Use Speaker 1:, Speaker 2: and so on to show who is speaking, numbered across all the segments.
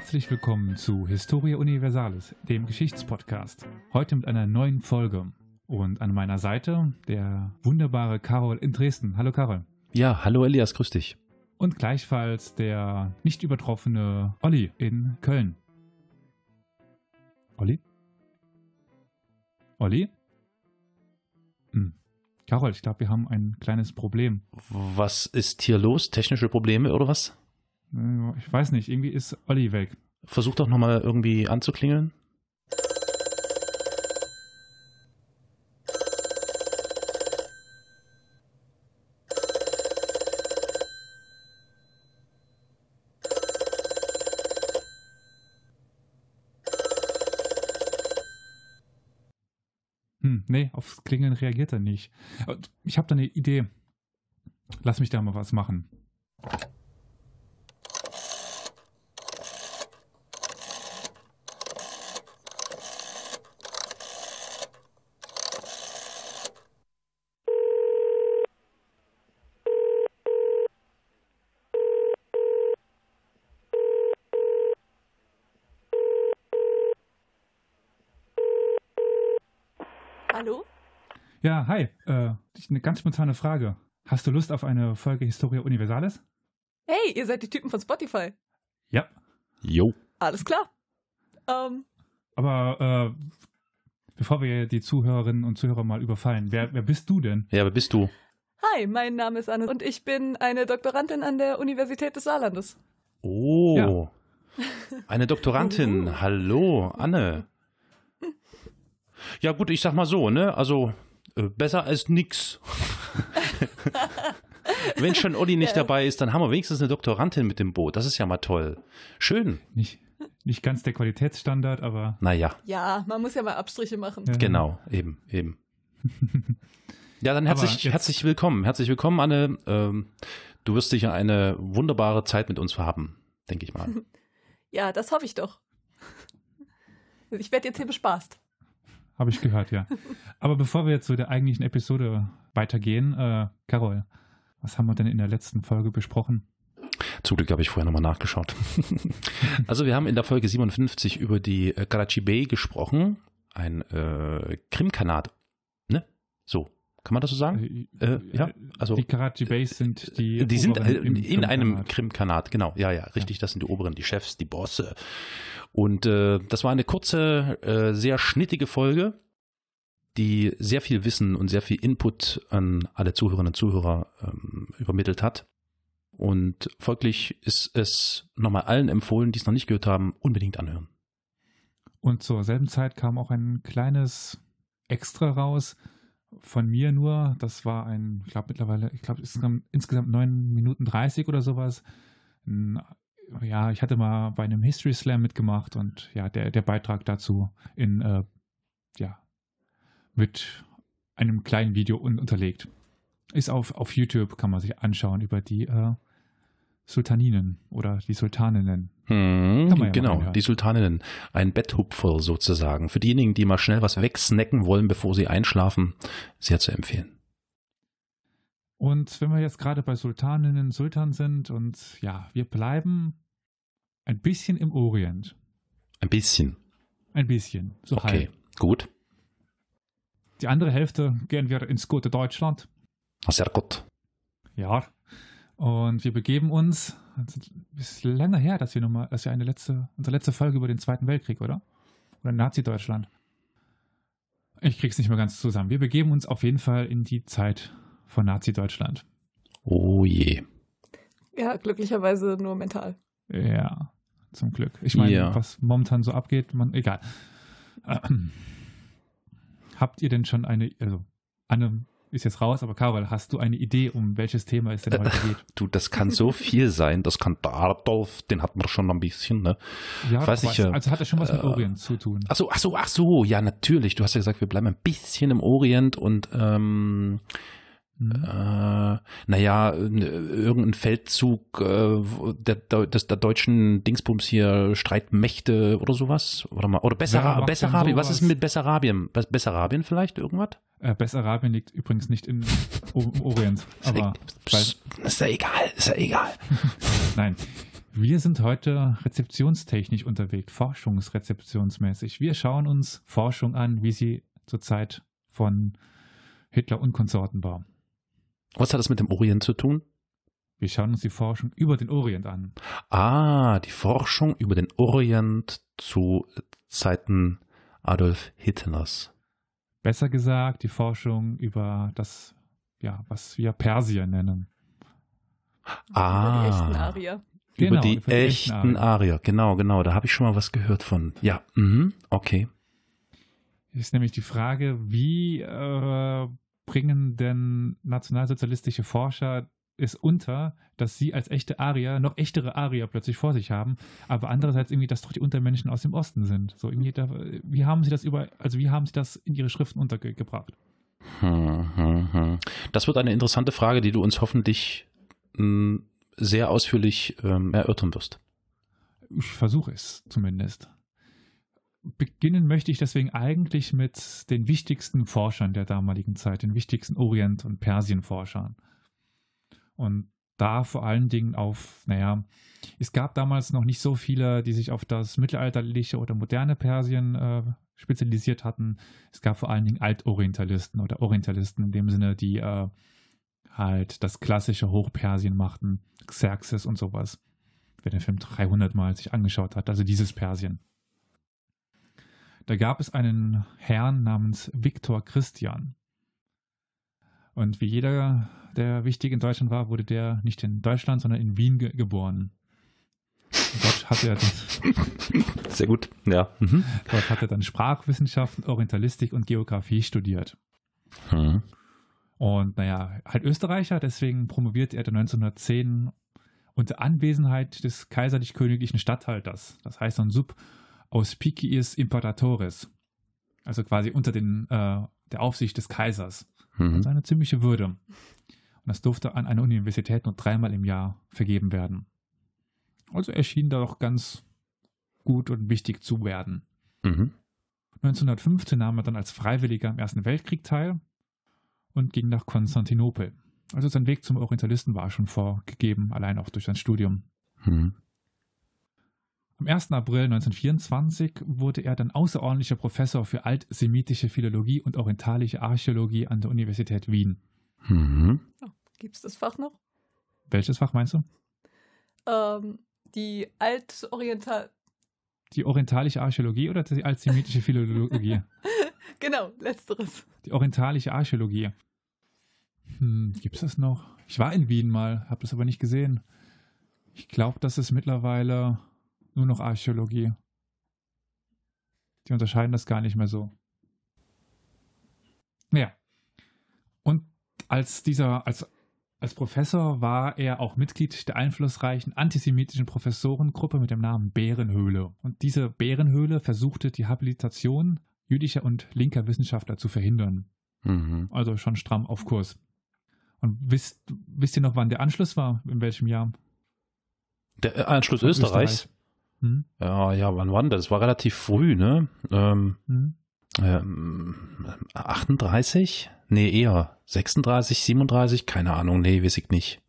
Speaker 1: Herzlich willkommen zu Historia Universalis, dem Geschichtspodcast. Heute mit einer neuen Folge. Und an meiner Seite der wunderbare Carol in Dresden. Hallo Carol.
Speaker 2: Ja, hallo Elias, grüß dich.
Speaker 1: Und gleichfalls der nicht übertroffene Olli in Köln. Olli? Olli? Hm. Carol, ich glaube, wir haben ein kleines Problem.
Speaker 2: Was ist hier los? Technische Probleme oder was?
Speaker 1: Äh, Ich weiß nicht, irgendwie ist Olli weg.
Speaker 2: Versuch doch nochmal irgendwie anzuklingeln.
Speaker 1: Hm, nee, aufs Klingeln reagiert er nicht. Ich habe da eine Idee. Lass mich da mal was machen.
Speaker 3: Hallo?
Speaker 1: Ja, hi. Äh, eine ganz spontane Frage. Hast du Lust auf eine Folge Historia Universalis?
Speaker 3: Hey, ihr seid die Typen von Spotify.
Speaker 1: Ja.
Speaker 2: Jo.
Speaker 3: Alles klar. Ähm,
Speaker 1: Aber äh, bevor wir die Zuhörerinnen und Zuhörer mal überfallen, wer, wer bist du denn?
Speaker 2: Ja, wer bist du?
Speaker 3: hi, mein Name ist Anne und ich bin eine Doktorandin an der Universität des Saarlandes.
Speaker 2: Oh.
Speaker 1: Ja.
Speaker 2: Eine Doktorandin. Hallo, Anne. Ja, gut, ich sag mal so, ne? Also, besser als nix. Wenn schon Olli nicht
Speaker 3: Ja.
Speaker 2: dabei ist, dann haben wir wenigstens eine Doktorandin mit dem Boot. Das ist ja mal toll. Schön.
Speaker 1: Nicht, nicht ganz der Qualitätsstandard, aber
Speaker 2: Naja,
Speaker 3: Ja, man muss ja mal Abstriche machen.
Speaker 1: Ja.
Speaker 2: genau, eben, eben. Ja, dann herzlich, herzlich willkommen. Herzlich willkommen, Anne. Ähm, du wirst sicher eine wunderbare Zeit mit uns haben, denke ich mal.
Speaker 3: Ja, das hoffe ich doch. Ich werde jetzt hier bespaßt.
Speaker 1: Habe ich gehört, ja. Aber bevor wir jetzt zu der eigentlichen Episode weitergehen, äh, Carol, was haben wir denn in der letzten Folge besprochen?
Speaker 2: Zum Glück habe ich vorher nochmal nachgeschaut. also wir haben in der Folge 57 über die äh, Karachi Bay gesprochen, ein äh, Krimkanat, ne? So, kann man das so sagen? Äh, ja, also
Speaker 1: die Karachi Bays sind die.
Speaker 2: die sind äh, in einem
Speaker 1: Krimkanat.
Speaker 2: Genau, ja, ja, richtig, das sind die Oberen, die Chefs, die Bosse. Und äh, das war eine kurze, äh, sehr schnittige Folge, die sehr viel Wissen und sehr viel Input an alle Zuhörerinnen und Zuhörer ähm, übermittelt hat. Und folglich ist es nochmal allen empfohlen, die es noch nicht gehört haben, unbedingt anhören.
Speaker 1: Und zur selben Zeit kam auch ein kleines Extra raus von mir nur. Das war ein, ich glaube mittlerweile, ich glaube insgesamt, insgesamt 9 Minuten 30 oder sowas. Ja, ich hatte mal bei einem History Slam mitgemacht und ja, der, der Beitrag dazu in, äh, ja, mit einem kleinen Video un unterlegt. Ist auf, auf YouTube, kann man sich anschauen über die äh, Sultaninen oder die Sultaninnen.
Speaker 2: Hm,
Speaker 1: ja
Speaker 2: genau, die Sultaninnen. Ein Betthupfer sozusagen. Für diejenigen, die mal schnell was wegsnacken wollen, bevor sie einschlafen, sehr zu empfehlen.
Speaker 1: Und wenn wir jetzt gerade bei Sultaninnen, Sultan sind und ja, wir bleiben ein bisschen im Orient.
Speaker 2: Ein bisschen.
Speaker 1: Ein bisschen. So
Speaker 2: Okay,
Speaker 1: halb.
Speaker 2: gut.
Speaker 1: Die andere Hälfte gehen wir ins gute Deutschland.
Speaker 2: Sehr gut.
Speaker 1: Ja. Und wir begeben uns, es ist länger her, dass wir nochmal, dass wir eine letzte, unsere letzte Folge über den Zweiten Weltkrieg, oder? Oder Nazi-Deutschland. Ich krieg's nicht mehr ganz zusammen. Wir begeben uns auf jeden Fall in die Zeit von Nazi-Deutschland.
Speaker 2: Oh je.
Speaker 3: Ja, glücklicherweise nur mental.
Speaker 1: Ja, zum Glück. Ich meine,
Speaker 2: Ja.
Speaker 1: was momentan so abgeht, man, egal. Ähm, habt ihr denn schon eine, also Anne ist jetzt raus, aber Carol, hast du eine Idee, um welches Thema es denn heute geht?
Speaker 2: Du, das kann so viel sein. Das kann der Adolf, den hat man schon ein bisschen, ne?
Speaker 1: Ja,
Speaker 2: Weiß ich, äh,
Speaker 1: also hat das schon was mit
Speaker 2: äh,
Speaker 1: Orient zu tun.
Speaker 2: Ach so, ach so, ach so. Ja, natürlich. Du hast ja gesagt, wir bleiben ein bisschen im Orient und ähm,
Speaker 1: Hm.
Speaker 2: Äh, naja, irgendein Feldzug äh, der, des, der deutschen Dingsbums hier, Streitmächte oder sowas? Oder, mal, oder Bessara
Speaker 1: macht
Speaker 2: Bessarabien. Was ist mit Bessarabien? Bess- Bessarabien vielleicht irgendwas?
Speaker 1: Äh, Bessarabien liegt übrigens nicht im Orient, aber
Speaker 2: Psst, ist ja egal, ist ja egal.
Speaker 1: nein. Wir sind heute rezeptionstechnisch unterwegs, forschungsrezeptionsmäßig. Wir schauen uns Forschung an, wie sie zur Zeit von Hitler und Konsorten war.
Speaker 2: Was hat das mit dem Orient zu tun?
Speaker 1: Wir schauen uns die Forschung über den Orient an.
Speaker 2: Ah, die Forschung über den Orient zu Zeiten Adolf Hitlers.
Speaker 1: Besser gesagt, die Forschung über das, ja, was wir Persien nennen.
Speaker 2: Ah.
Speaker 3: Über die echten Arier.
Speaker 2: Über
Speaker 1: Genau,
Speaker 2: die
Speaker 1: über die echten
Speaker 2: echten Arier. Genau, genau. Da habe ich schon mal was gehört von. Ja, mhm, okay.
Speaker 1: Ist nämlich die Frage, wie äh, bringen denn nationalsozialistische Forscher es unter, dass sie als echte Arier noch echtere Arier plötzlich vor sich haben, aber andererseits irgendwie, dass doch die Untermenschen aus dem Osten sind. So irgendwie, da, wie haben sie das über, also wie haben sie das in ihre Schriften untergebracht?
Speaker 2: Hm, hm, hm. Das wird eine interessante Frage, die du uns hoffentlich mh, sehr ausführlich ähm, erörtern wirst.
Speaker 1: Ich versuche es zumindest. Beginnen möchte ich deswegen eigentlich mit den wichtigsten Forschern der damaligen Zeit, den wichtigsten Orient- und Persienforschern. Und da vor allen Dingen auf, naja, es gab damals noch nicht so viele, die sich auf das mittelalterliche oder moderne Persien äh, spezialisiert hatten. Es gab vor allen Dingen Altorientalisten oder Orientalisten in dem Sinne, die äh, halt das klassische Hochpersien machten, Xerxes und sowas. Wer den Film 300 Mal sich angeschaut hat, also dieses Persien. Da gab es einen Herrn namens Viktor Christian. Und wie jeder, der wichtig in Deutschland war, wurde der nicht in Deutschland, sondern in Wien ge geboren. Dort hat er dann,
Speaker 2: Sehr gut, ja. Mhm.
Speaker 1: dort hat er dann Sprachwissenschaften, Orientalistik und Geografie studiert.
Speaker 2: Hm.
Speaker 1: Und naja, halt Österreicher, deswegen promovierte er dann 1910 unter Anwesenheit des kaiserlich-königlichen Statthalters, das heißt ein Sub auspiciis imperatores, also quasi unter den, äh, der Aufsicht des Kaisers.
Speaker 2: Mhm.
Speaker 1: Also eine ziemliche Würde. Und das durfte an einer Universität nur dreimal im Jahr vergeben werden. Also erschien da doch ganz gut und wichtig zu werden.
Speaker 2: Mhm.
Speaker 1: 1915 nahm er dann als Freiwilliger am Ersten Weltkrieg teil und ging nach Konstantinopel. Also sein Weg zum Orientalisten war schon vorgegeben, allein auch durch sein Studium.
Speaker 2: Mhm.
Speaker 1: Am 1. April 1924 wurde er dann außerordentlicher Professor für altsemitische Philologie und orientalische Archäologie an der Universität Wien.
Speaker 2: Mhm.
Speaker 3: Gibt es das Fach noch?
Speaker 1: Welches Fach meinst du?
Speaker 3: Ähm, die Altoriental.
Speaker 1: Die orientalische Archäologie oder die altsemitische Philologie?
Speaker 3: Genau, letzteres.
Speaker 1: Die orientalische Archäologie. Hm, Gibt es das noch? Ich war in Wien mal, habe das aber nicht gesehen. Ich glaube, das ist mittlerweile nur noch Archäologie. Die unterscheiden das gar nicht mehr so. Naja. Und als dieser, als, als Professor war er auch Mitglied der einflussreichen antisemitischen Professorengruppe mit dem Namen Bärenhöhle. Und diese Bärenhöhle versuchte die Habilitation jüdischer und linker Wissenschaftler zu verhindern.
Speaker 2: Mhm.
Speaker 1: Also schon stramm auf Kurs. Und wisst, wisst ihr noch, wann der Anschluss war? In welchem Jahr?
Speaker 2: Der äh, Anschluss Österreichs.
Speaker 1: Hm?
Speaker 2: Ja, ja, wann war denn das? Das war relativ früh, ne? Ähm,
Speaker 1: Hm?
Speaker 2: ähm, 38? Nee, eher 36, 37? Keine Ahnung, nee, weiß ich nicht.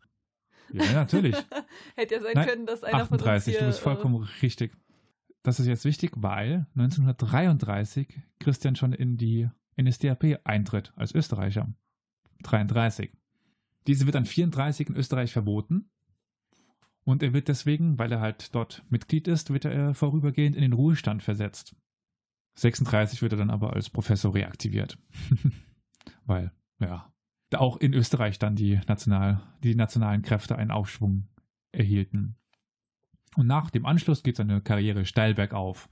Speaker 1: Ja, natürlich.
Speaker 3: Hätte ja sein
Speaker 1: Nein,
Speaker 3: können, dass einer von uns
Speaker 1: 38,
Speaker 3: hier,
Speaker 1: du bist vollkommen richtig. Das ist jetzt wichtig, weil 1933 Christian schon in die NSDAP eintritt als Österreicher. 33. Diese wird dann 34 in Österreich verboten. Und er wird deswegen, weil er halt dort Mitglied ist, wird er vorübergehend in den Ruhestand versetzt. 36 wird er dann aber als Professor reaktiviert. weil, ja, auch in Österreich dann die, national, die nationalen Kräfte einen Aufschwung erhielten. Und nach dem Anschluss geht seine Karriere steil bergauf.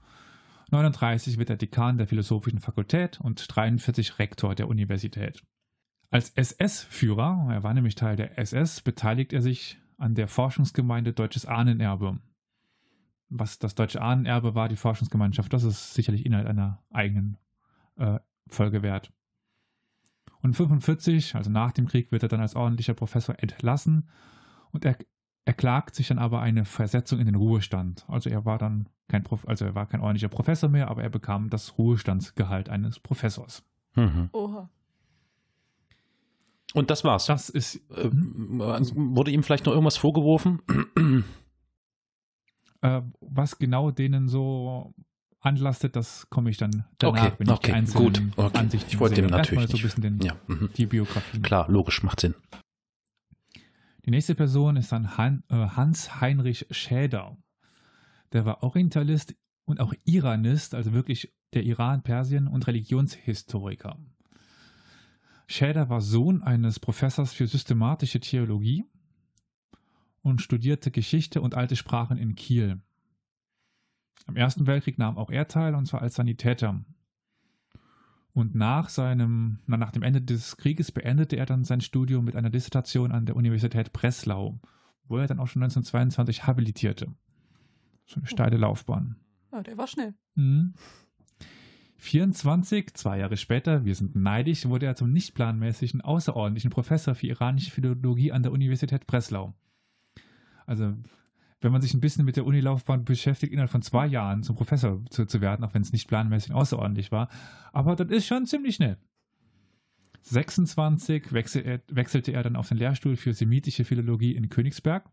Speaker 1: 39 wird er Dekan der Philosophischen Fakultät und 43 Rektor der Universität. Als SS-Führer, er war nämlich Teil der SS, beteiligt er sich an der Forschungsgemeinde Deutsches Ahnenerbe. Was das Deutsche Ahnenerbe war, die Forschungsgemeinschaft, das ist sicherlich Inhalt einer eigenen äh, Folge wert. Und 45, also nach dem Krieg, wird er dann als ordentlicher Professor entlassen und er er klagt sich dann aber eine Versetzung in den Ruhestand. Also er war dann kein Prof also er war kein ordentlicher Professor mehr, aber er bekam das Ruhestandsgehalt eines Professors.
Speaker 2: Mhm.
Speaker 3: Oha.
Speaker 2: Und das war's.
Speaker 1: Das ist
Speaker 2: Äh, wurde ihm vielleicht noch irgendwas vorgeworfen?
Speaker 1: Äh, was genau denen so anlastet, das komme ich dann danach,
Speaker 2: Okay,
Speaker 1: wenn ich die
Speaker 2: okay, gut. Okay.
Speaker 1: Ansichten
Speaker 2: Ich wollte dem natürlich
Speaker 1: so ein bisschen den,
Speaker 2: Ja, mhm.
Speaker 1: die Biografie.
Speaker 2: klar, logisch, macht Sinn.
Speaker 1: Die nächste Person ist dann Han, äh, Hans-Heinrich Schäder. Der war Orientalist und auch Iranist, also wirklich der Iran, Persien und Religionshistoriker. Schäder war Sohn eines Professors für systematische Theologie und studierte Geschichte und alte Sprachen in Kiel. Am Ersten Weltkrieg nahm auch er teil, und zwar als Sanitäter. Und nach, seinem, na, nach dem Ende des Krieges beendete er dann sein Studium mit einer Dissertation an der Universität Breslau, wo er dann auch schon 1922 habilitierte. So eine steile Laufbahn.
Speaker 3: Ja, der war schnell.
Speaker 1: Mhm. 24, zwei Jahre später, wir sind neidisch, wurde er zum nicht planmäßigen außerordentlichen Professor für iranische Philologie an der Universität Breslau. Also, wenn man sich ein bisschen mit der Unilaufbahn beschäftigt, innerhalb von zwei Jahren zum Professor zu, zu werden, auch wenn es nicht planmäßig außerordentlich war. Aber das ist schon ziemlich schnell. 26 wechsel er, wechselte er dann auf den Lehrstuhl für semitische Philologie in Königsberg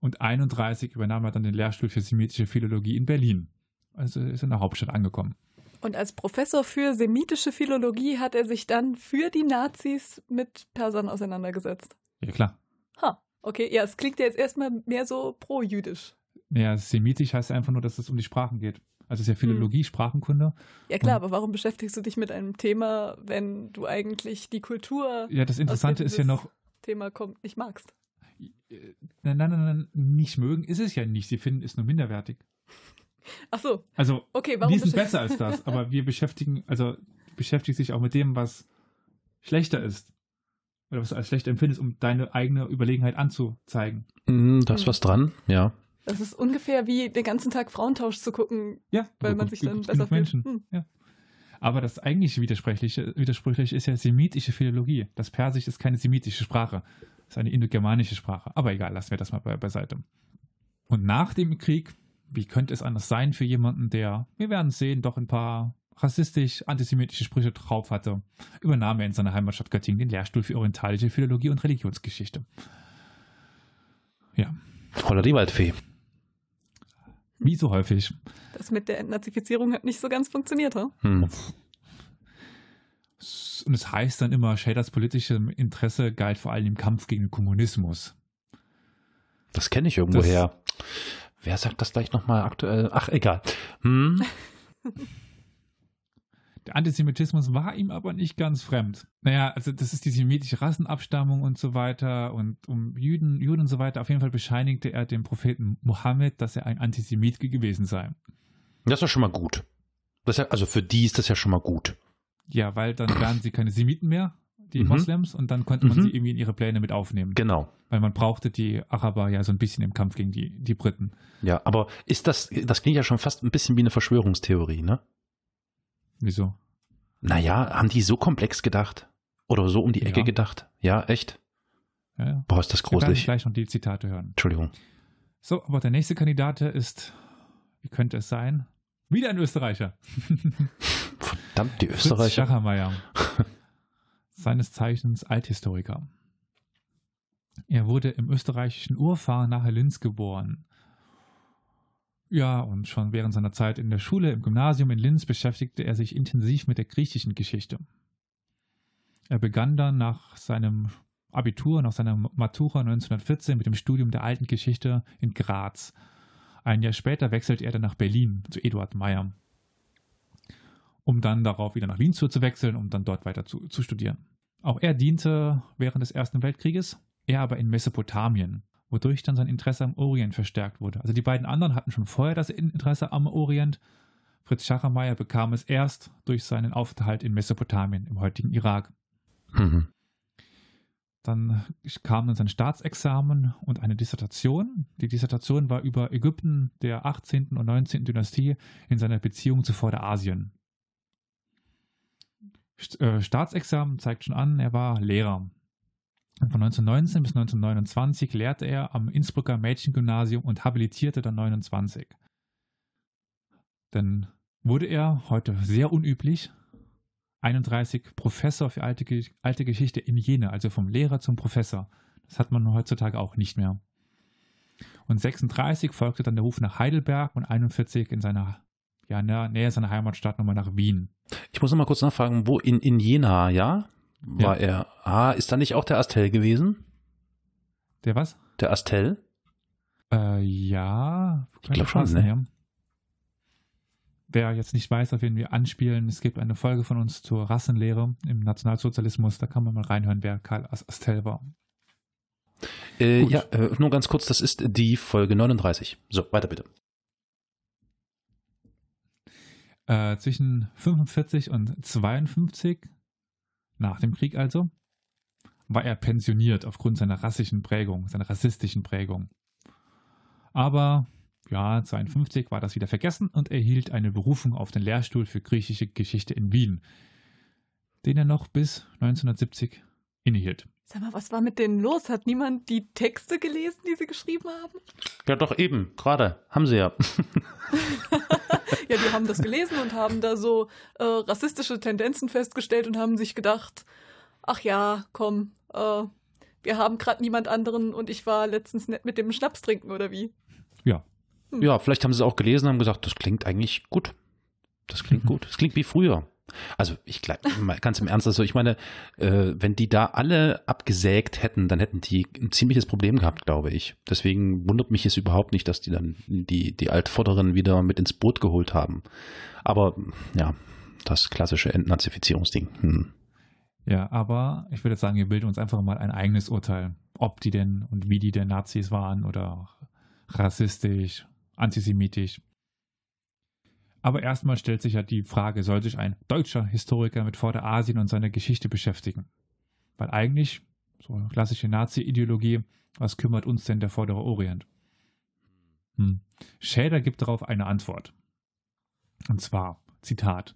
Speaker 1: und 31 übernahm er dann den Lehrstuhl für semitische Philologie in Berlin. Also ist in der Hauptstadt angekommen.
Speaker 3: Und als Professor für semitische Philologie hat er sich dann für die Nazis mit Persern auseinandergesetzt.
Speaker 1: Ja, klar.
Speaker 3: Ha, okay, ja, es klingt ja jetzt erstmal mehr so pro-jüdisch.
Speaker 1: Naja, semitisch heißt einfach nur, dass es um die Sprachen geht. Also es ist ja Philologie, Sprachenkunde.
Speaker 3: Ja klar,
Speaker 1: Und-
Speaker 3: aber warum beschäftigst du dich mit einem Thema, wenn du eigentlich die Kultur
Speaker 1: Ja, das Interessante
Speaker 3: dem
Speaker 1: ist ja noch,
Speaker 3: Thema kommt, nicht magst?
Speaker 1: äh, nein, nein, nein, nein, nicht mögen ist es ja nicht. Sie finden es nur minderwertig.
Speaker 3: Ach so,
Speaker 1: Also,
Speaker 3: okay, warum
Speaker 1: die sind besser als das, aber wir beschäftigen, also beschäftigt sich auch mit dem, was schlechter ist. Oder was du als schlecht empfindest, um deine eigene Überlegenheit anzuzeigen.
Speaker 2: Mhm, Da ist was dran, ja.
Speaker 3: Das ist ungefähr wie den ganzen Tag Frauentausch zu gucken,
Speaker 1: Ja,
Speaker 3: weil man
Speaker 1: gut,
Speaker 3: sich dann besser fühlt.
Speaker 1: Menschen.
Speaker 3: Hm.
Speaker 1: Aber das eigentliche Widersprüchliche, Widersprüchliche ist ja semitische Philologie. Das Persisch ist keine semitische Sprache. Es ist eine indogermanische Sprache. Aber egal, lassen wir das mal be beiseite. Und nach dem Krieg, wie könnte es anders sein für jemanden, der, wir werden sehen, doch ein paar rassistisch-antisemitische Sprüche drauf hatte, übernahm er in seiner Heimatstadt Göttingen den Lehrstuhl für orientalische Philologie und Religionsgeschichte. Ja,
Speaker 2: Holla die Waldfee.
Speaker 1: wie so häufig.
Speaker 3: Das mit der Entnazifizierung hat nicht so ganz funktioniert, ha?
Speaker 2: Hm.
Speaker 1: Und es heißt dann immer, Shaders politische Interesse galt vor allem im Kampf gegen den Kommunismus.
Speaker 2: Das kenne ich irgendwoher. Wer sagt das gleich nochmal aktuell? Ach, egal. Hm.
Speaker 1: Der Antisemitismus war ihm aber nicht ganz fremd. Naja, also das ist die semitische Rassenabstammung und so weiter und um Juden, Juden und so weiter. Auf jeden Fall bescheinigte er dem Propheten Mohammed, dass er ein Antisemit gewesen sei.
Speaker 2: Das ist ja schon mal gut. Ja, also für die ist das ja schon mal gut.
Speaker 1: Ja, weil dann wären sie keine Semiten mehr, die
Speaker 2: Mhm.
Speaker 1: Moslems, und dann konnte man
Speaker 2: Mhm.
Speaker 1: sie irgendwie in ihre Pläne mit aufnehmen.
Speaker 2: Genau.
Speaker 1: Weil man brauchte die Araber ja so ein bisschen im Kampf gegen die, die Briten.
Speaker 2: Ja, aber ist das, das klingt ja schon fast ein bisschen wie eine Verschwörungstheorie, ne?
Speaker 1: Wieso?
Speaker 2: Naja, haben die so komplex gedacht? Oder so um die Ecke
Speaker 1: Ja.
Speaker 2: gedacht? Ja, echt?
Speaker 1: Ja, ja.
Speaker 2: Boah, ist das
Speaker 1: Wir
Speaker 2: gruselig.
Speaker 1: gleich noch die Zitate hören.
Speaker 2: Entschuldigung.
Speaker 1: So, aber der nächste Kandidat ist, wie könnte es sein? Wieder ein Österreicher.
Speaker 2: Verdammt, die
Speaker 1: Fritz
Speaker 2: Österreicher.
Speaker 1: Schachermeier. Seines Zeichens Althistoriker. Er wurde im österreichischen Urfahr nahe Linz geboren. Ja, und schon während seiner Zeit in der Schule im Gymnasium in Linz beschäftigte er sich intensiv mit der griechischen Geschichte. Er begann dann nach seinem Abitur, nach seiner Matura 1914 mit dem Studium der alten Geschichte in Graz. Ein Jahr später wechselte er dann nach Berlin zu Eduard Meyer, um dann darauf wieder nach Wien zu zu wechseln, um dann dort weiter zu, zu studieren. Auch er diente während des Ersten Weltkrieges, er aber in Mesopotamien, wodurch dann sein Interesse am Orient verstärkt wurde. Also die beiden anderen hatten schon vorher das Interesse am Orient. Fritz Schachermeier bekam es erst durch seinen Aufenthalt in Mesopotamien, im heutigen Irak.
Speaker 2: Mhm.
Speaker 1: Dann kam dann sein Staatsexamen und eine Dissertation. Die Dissertation war über Ägypten der 18. und 19. Dynastie in seiner Beziehung zu Vorderasien. Äh, Staatsexamen zeigt schon an, er war Lehrer. Von 1919 bis 1929 lehrte er am Innsbrucker Mädchengymnasium und habilitierte dann 29. Dann wurde er, heute sehr unüblich, 31 Professor für alte, alte Geschichte in Jena, also vom Lehrer zum Professor. Das hat man heutzutage auch nicht mehr. Und 36 folgte dann der Ruf nach Heidelberg und 41 in seiner ja, Nähe seiner Heimatstadt nochmal nach Wien.
Speaker 2: Ich muss noch mal kurz nachfragen, wo in, in Jena, ja? War ja. er. Ah, ist da nicht auch der Astel gewesen?
Speaker 1: Der was?
Speaker 2: Der Astel?
Speaker 1: Äh, ja.
Speaker 2: Ich glaube schon, ne?
Speaker 1: Wer jetzt nicht weiß, auf wen wir anspielen, es gibt eine Folge von uns zur Rassenlehre im Nationalsozialismus, da kann man mal reinhören, wer Karl Astel war.
Speaker 2: Äh, ja, äh, nur ganz kurz, das ist die Folge 39. So, weiter bitte.
Speaker 1: Äh, zwischen 45 und 52, nach dem Krieg also, war er pensioniert aufgrund seiner rassischen Prägung, seiner rassistischen Prägung. Aber ja, 52 war das wieder vergessen und erhielt eine Berufung auf den Lehrstuhl für griechische Geschichte in Wien, den er noch bis 1970 innehielt.
Speaker 3: Sag mal, was war mit denen los? Hat niemand die Texte gelesen, die sie geschrieben haben?
Speaker 2: Ja, doch eben, gerade. Haben sie ja.
Speaker 3: ja, die haben das gelesen und haben da so äh, rassistische Tendenzen festgestellt und haben sich gedacht, ach ja, komm, äh, wir haben gerade niemand anderen und ich war letztens nett mit dem Schnaps trinken oder wie?
Speaker 1: Ja.
Speaker 2: Hm. Ja, vielleicht haben sie es auch gelesen und haben gesagt, das klingt eigentlich gut. Das klingt mhm. gut. Das klingt wie früher. Also ich glaube, ganz im Ernst, also ich meine, äh, wenn die da alle abgesägt hätten, dann hätten die ein ziemliches Problem gehabt, glaube ich. Deswegen wundert mich es überhaupt nicht, dass die dann die, die Altvorderen wieder mit ins Boot geholt haben. Aber ja, das klassische Entnazifizierungsding. Hm.
Speaker 1: Ja, aber ich würde sagen, wir bilden uns einfach mal ein eigenes Urteil, ob die denn und wie die denn Nazis waren oder rassistisch, antisemitisch. Aber erstmal stellt sich ja die Frage, soll sich ein deutscher Historiker mit Vorderasien und seiner Geschichte beschäftigen? Weil eigentlich, so eine klassische Nazi-Ideologie, was kümmert uns denn der Vordere Orient? Hm. Schäder gibt darauf eine Antwort. Und zwar, Zitat,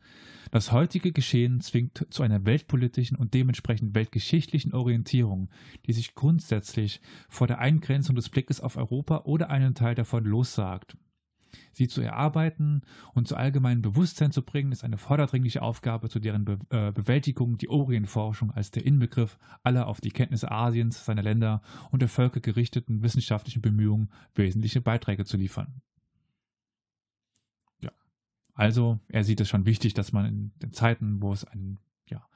Speaker 1: das heutige Geschehen zwingt zu einer weltpolitischen und dementsprechend weltgeschichtlichen Orientierung, die sich grundsätzlich vor der Eingrenzung des Blickes auf Europa oder einen Teil davon lossagt. Sie zu erarbeiten und zu allgemeinem Bewusstsein zu bringen, ist eine vorderdringliche Aufgabe, zu deren Be äh, Bewältigung die Orientforschung als der Inbegriff aller auf die Kenntnisse Asiens, seiner Länder und der Völker gerichteten wissenschaftlichen Bemühungen wesentliche Beiträge zu liefern. Ja, also er sieht es schon wichtig, dass man in den Zeiten, wo es ein, ja,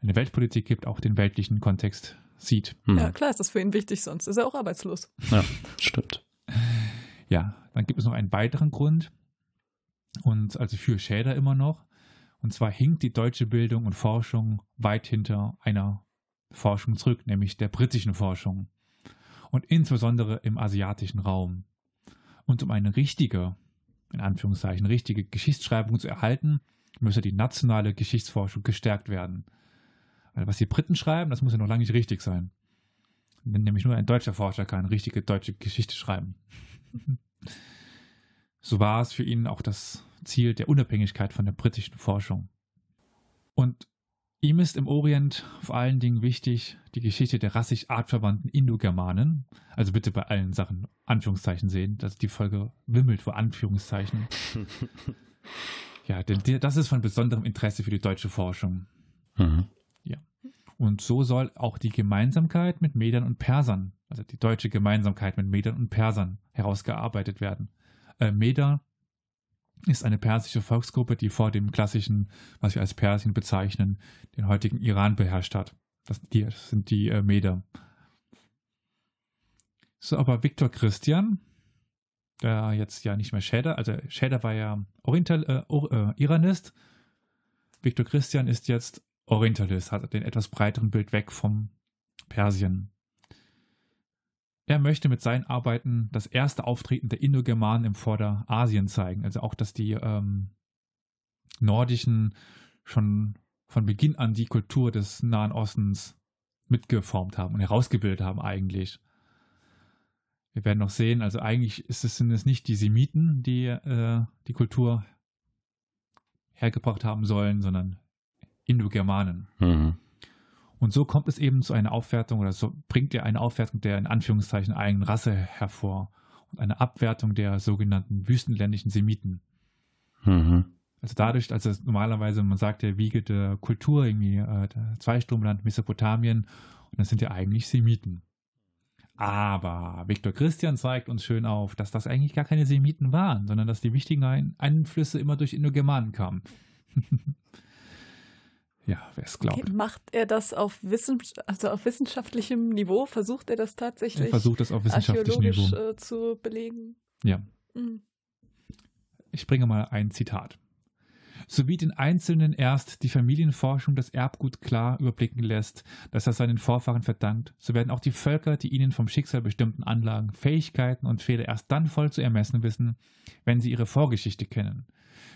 Speaker 1: eine Weltpolitik gibt, auch den weltlichen Kontext sieht.
Speaker 3: Ja, klar ist das für ihn wichtig, sonst ist er auch arbeitslos.
Speaker 2: Ja, stimmt.
Speaker 1: Ja, dann gibt es noch einen weiteren Grund und also für Schäder immer noch. Und zwar hinkt die deutsche Bildung und Forschung weit hinter einer Forschung zurück, nämlich der britischen Forschung. Und insbesondere im asiatischen Raum. Und um eine richtige, in Anführungszeichen, richtige Geschichtsschreibung zu erhalten, müsse die nationale Geschichtsforschung gestärkt werden. Weil was die Briten schreiben, das muss ja noch lange nicht richtig sein. Nämlich nur ein deutscher Forscher kann richtige deutsche Geschichte schreiben. So war es für ihn auch das Ziel der Unabhängigkeit von der britischen Forschung. Und ihm ist im Orient vor allen Dingen wichtig die Geschichte der rassisch artverwandten Indogermanen. Also bitte bei allen Sachen Anführungszeichen sehen, dass die Folge wimmelt vor Anführungszeichen. ja, denn das ist von besonderem Interesse für die deutsche Forschung. Mhm. Und so soll auch die Gemeinsamkeit mit Medern und Persern also die deutsche Gemeinsamkeit mit Medern und Persern, herausgearbeitet werden. Äh, Meder ist eine persische Volksgruppe, die vor dem klassischen, was wir als Persien bezeichnen, den heutigen Iran beherrscht hat. Das, die, das sind die äh, Meder. So, aber Viktor Christian, der jetzt ja nicht mehr Schäder, also Schäder war ja Oriental, äh, äh, Iranist. Viktor Christian ist jetzt Orientalist, hat den etwas breiteren Bild weg vom Persien. Er möchte mit seinen Arbeiten das erste Auftreten der Indogermanen im Vorderasien zeigen. Also auch, dass die ähm, Nordischen schon von Beginn an die Kultur des Nahen Ostens mitgeformt haben und herausgebildet haben eigentlich. Wir werden noch sehen, also eigentlich es, sind es nicht die Semiten, die äh, die Kultur hergebracht haben sollen, sondern Indogermanen. Mhm. Und so kommt es eben zu einer Aufwertung oder so bringt er eine Aufwertung der in Anführungszeichen eigenen Rasse hervor und eine Abwertung der sogenannten wüstenländischen Semiten. Mhm. Also dadurch, also normalerweise, man sagt ja Wiege der Kultur, irgendwie äh, Zweistromland, Mesopotamien, und das sind ja eigentlich Semiten. Aber Viktor Christian zeigt uns schön auf, dass das eigentlich gar keine Semiten waren, sondern dass die wichtigen Einflüsse immer durch Indogermanen kamen. ja, wer es glaubt. Okay,
Speaker 3: macht er das auf, Wissen, also auf wissenschaftlichem Niveau? Versucht er das tatsächlich? Er
Speaker 1: versucht das auf wissenschaftlichem Niveau
Speaker 3: äh, zu belegen.
Speaker 1: Ja. Mhm. Ich bringe mal ein Zitat sowie den Einzelnen erst die Familienforschung das Erbgut klar überblicken lässt, das er seinen Vorfahren verdankt, so werden auch die Völker die ihnen vom Schicksal bestimmten Anlagen, Fähigkeiten und Fehler erst dann voll zu ermessen wissen, wenn sie ihre Vorgeschichte kennen.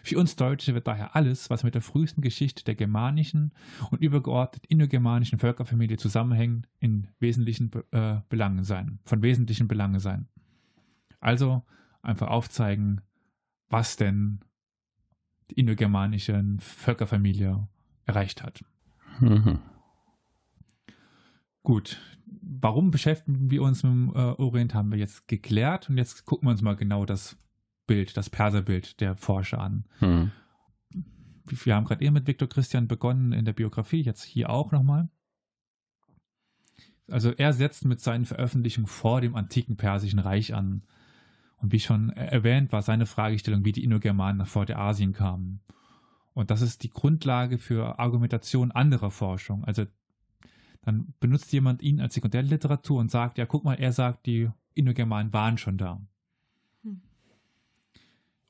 Speaker 1: Für uns Deutsche wird daher alles, was mit der frühesten Geschichte der germanischen und übergeordnet indogermanischen Völkerfamilie zusammenhängt, in wesentlichen äh, Belangen sein, von wesentlichen Belangen sein. Also einfach aufzeigen, was denn die indogermanische Völkerfamilie erreicht hat. Mhm. Gut, warum beschäftigen wir uns mit dem äh, Orient, haben wir jetzt geklärt und jetzt gucken wir uns mal genau das Bild, das Perserbild der Forscher an. Mhm. Wir haben gerade eben mit Viktor Christian begonnen in der Biografie, jetzt hier auch nochmal. Also er setzt mit seinen Veröffentlichungen vor dem antiken Persischen Reich an. Und wie schon erwähnt, war seine Fragestellung, wie die Indogermanen nach Vorderasien kamen. Und das ist die Grundlage für Argumentation anderer Forschung. Also dann benutzt jemand ihn als Sekundärliteratur und sagt, ja, guck mal, er sagt, die Indogermanen waren schon da.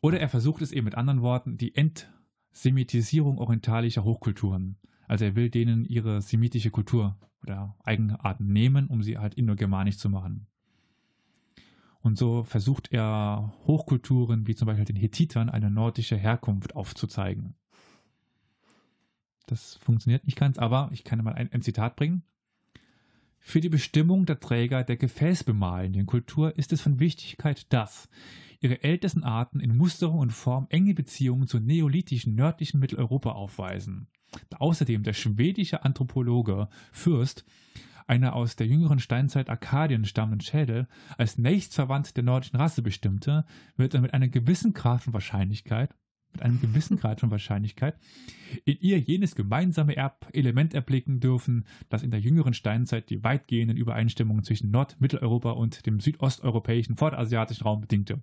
Speaker 1: Oder er versucht es eben mit anderen Worten, die Entsemitisierung orientalischer Hochkulturen. Also er will denen ihre semitische Kultur oder Eigenarten nehmen, um sie halt indogermanisch zu machen. Und so versucht er Hochkulturen wie zum Beispiel den Hethitern eine nordische Herkunft aufzuzeigen. Das funktioniert nicht ganz, aber ich kann mal ein, ein Zitat bringen. Für die Bestimmung der Träger der gefäßbemalenden Kultur ist es von Wichtigkeit, dass ihre ältesten Arten in Musterung und Form enge Beziehungen zu neolithischen nördlichen Mitteleuropa aufweisen. Da außerdem der schwedische Anthropologe Fürst einer aus der jüngeren Steinzeit Arkadien stammenden Schädel, als nächstverwandt der nordischen Rasse bestimmte, wird er mit einem gewissen Grad von Wahrscheinlichkeit, mit einem gewissen Grad von Wahrscheinlichkeit, in ihr jenes gemeinsame Erb Element erblicken dürfen, das in der jüngeren Steinzeit die weitgehenden Übereinstimmungen zwischen Nord-, Mitteleuropa und dem südosteuropäischen vorderasiatischen Raum bedingte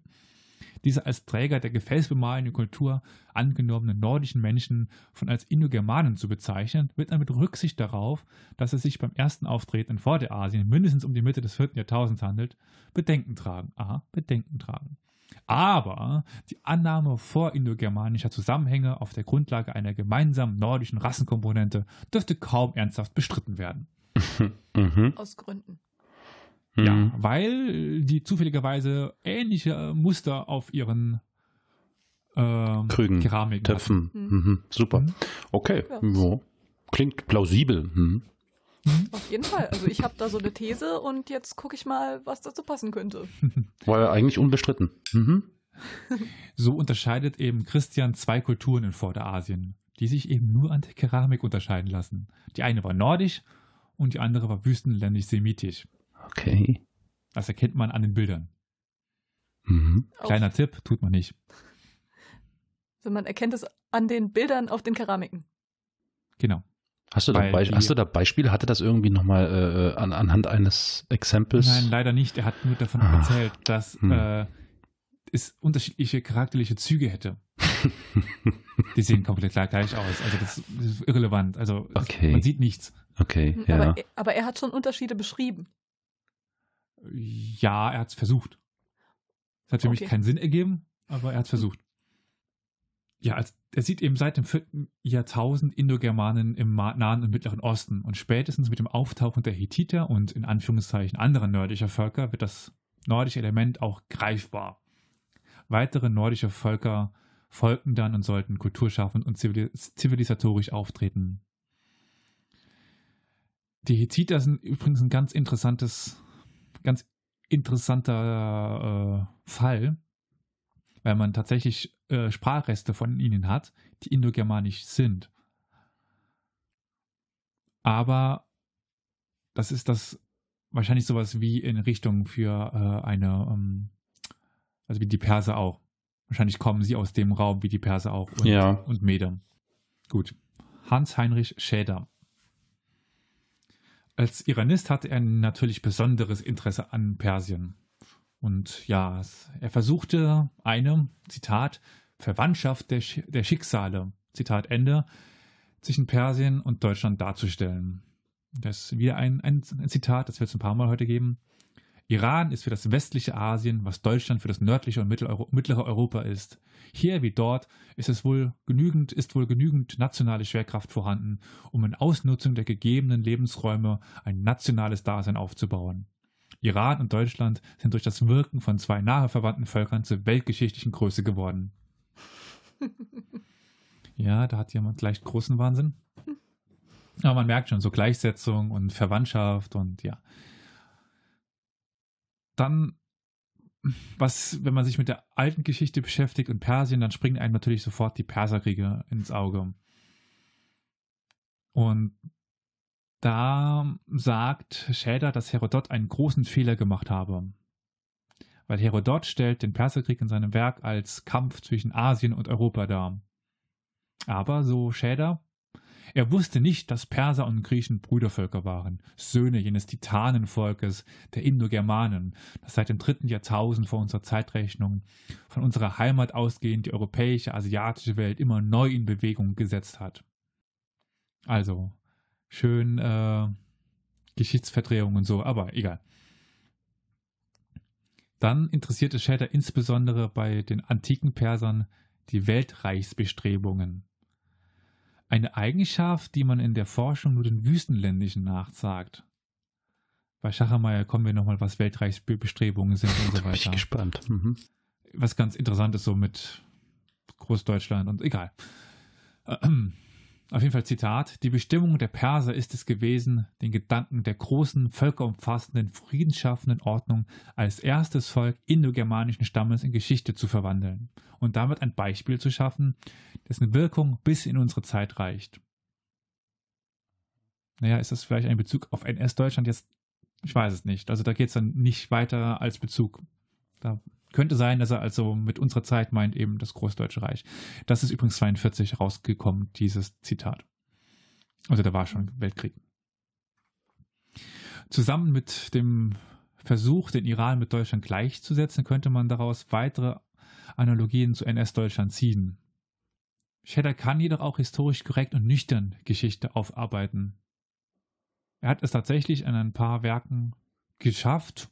Speaker 1: diese als Träger der gefäßbemalenden Kultur angenommenen nordischen Menschen von als Indogermanen zu bezeichnen, wird dann mit Rücksicht darauf, dass es sich beim ersten Auftreten in Vorderasien mindestens um die Mitte des vierten Jahrtausends handelt, Bedenken tragen. Aha, Bedenken tragen. Aber die Annahme vorindogermanischer Zusammenhänge auf der Grundlage einer gemeinsamen nordischen Rassenkomponente dürfte kaum ernsthaft bestritten werden.
Speaker 3: Mhm. Aus Gründen.
Speaker 1: Mhm. Ja, weil die zufälligerweise ähnliche äh, Muster auf ihren
Speaker 2: äh, Krügen, Keramiken Töpfen. Mhm. Mhm. Super. Mhm. Okay. Ja. Ja. Klingt plausibel.
Speaker 3: Auf jeden Fall. Also ich habe da so eine These und jetzt gucke ich mal, was dazu passen könnte.
Speaker 2: War ja eigentlich unbestritten. Mhm.
Speaker 1: So unterscheidet eben Christian zwei Kulturen in Vorderasien, die sich eben nur an der Keramik unterscheiden lassen. Die eine war nordisch und die andere war wüstenländisch-semitisch.
Speaker 2: Okay.
Speaker 1: Das erkennt man an den Bildern. Mhm. Kleiner auf. Tipp, tut man nicht.
Speaker 3: Also man erkennt es an den Bildern auf den Keramiken.
Speaker 1: Genau.
Speaker 2: Hast du, da, Be hast du da Beispiele? Hatte das irgendwie nochmal äh, an, anhand eines Exempels?
Speaker 1: Nein, leider nicht. Er hat nur davon ah. erzählt, dass hm. äh, es unterschiedliche charakterliche Züge hätte. Die sehen komplett gleich aus. Also das ist irrelevant. Also okay. man sieht nichts.
Speaker 2: Okay,
Speaker 3: ja. Aber, aber er hat schon Unterschiede beschrieben.
Speaker 1: Ja, er hat es versucht. Es hat für okay. mich keinen Sinn ergeben, aber er hat es versucht. Ja, als, er sieht eben seit dem vierten Jahrtausend Indogermanen im Nahen und Mittleren Osten und spätestens mit dem Auftauchen der Hethiter und in Anführungszeichen anderer nördlicher Völker wird das nordische Element auch greifbar. Weitere nordische Völker folgten dann und sollten kulturschaffend und zivilisatorisch auftreten. Die Hethiter sind übrigens ein ganz interessantes ganz interessanter äh, Fall, weil man tatsächlich äh, Sprachreste von ihnen hat, die indogermanisch sind. Aber das ist das wahrscheinlich sowas wie in Richtung für äh, eine, ähm, also wie die Perser auch. Wahrscheinlich kommen sie aus dem Raum wie die Perser auch und,
Speaker 2: ja.
Speaker 1: und Meder. Gut. Hans-Heinrich Schäder. Als Iranist hatte er natürlich besonderes Interesse an Persien. Und ja, er versuchte eine, Zitat, Verwandtschaft der, Sch der Schicksale, Zitat Ende, zwischen Persien und Deutschland darzustellen. Das ist wieder ein, ein, ein Zitat, das wird es ein paar Mal heute geben. Iran ist für das westliche Asien, was Deutschland für das nördliche und mittlere Europa ist. Hier wie dort ist es wohl genügend, ist wohl genügend nationale Schwerkraft vorhanden, um in Ausnutzung der gegebenen Lebensräume ein nationales Dasein aufzubauen. Iran und Deutschland sind durch das Wirken von zwei nahe verwandten Völkern zur weltgeschichtlichen Größe geworden. ja, da hat jemand leicht großen Wahnsinn. Aber man merkt schon, so Gleichsetzung und Verwandtschaft und ja. Dann, was, wenn man sich mit der alten Geschichte beschäftigt und Persien, dann springen einem natürlich sofort die Perserkriege ins Auge. Und da sagt Schäder, dass Herodot einen großen Fehler gemacht habe. Weil Herodot stellt den Perserkrieg in seinem Werk als Kampf zwischen Asien und Europa dar. Aber, so Schäder, er wusste nicht, dass Perser und Griechen Brüdervölker waren, Söhne jenes Titanenvolkes, der Indogermanen, das seit dem dritten Jahrtausend vor unserer Zeitrechnung von unserer Heimat ausgehend die europäische, asiatische Welt immer neu in Bewegung gesetzt hat. Also, schön äh, Geschichtsverdrehung und so, aber egal. Dann interessierte Schäder insbesondere bei den antiken Persern die Weltreichsbestrebungen. Eine Eigenschaft, die man in der Forschung nur den Wüstenländischen nachsagt. Bei Schachermeier kommen wir nochmal, was Weltreichsbestrebungen sind und so weiter. Bin ich
Speaker 2: gespannt. Mhm.
Speaker 1: Was ganz interessant ist so mit Großdeutschland und egal. Auf jeden Fall Zitat. Die Bestimmung der Perser ist es gewesen, den Gedanken der großen, völkerumfassenden, friedensschaffenden Ordnung als erstes Volk indogermanischen Stammes in Geschichte zu verwandeln und damit ein Beispiel zu schaffen, dessen Wirkung bis in unsere Zeit reicht. Naja, ist das vielleicht ein Bezug auf NS-Deutschland jetzt? Ich weiß es nicht. Also da geht es dann nicht weiter als Bezug. Da könnte sein, dass er also mit unserer Zeit meint eben das Großdeutsche Reich. Das ist übrigens 42 rausgekommen, dieses Zitat. Also da war schon Weltkrieg. Zusammen mit dem Versuch, den Iran mit Deutschland gleichzusetzen, könnte man daraus weitere Analogien zu NS-Deutschland ziehen. Schedder kann jedoch auch historisch korrekt und nüchtern Geschichte aufarbeiten. Er hat es tatsächlich in ein paar Werken geschafft,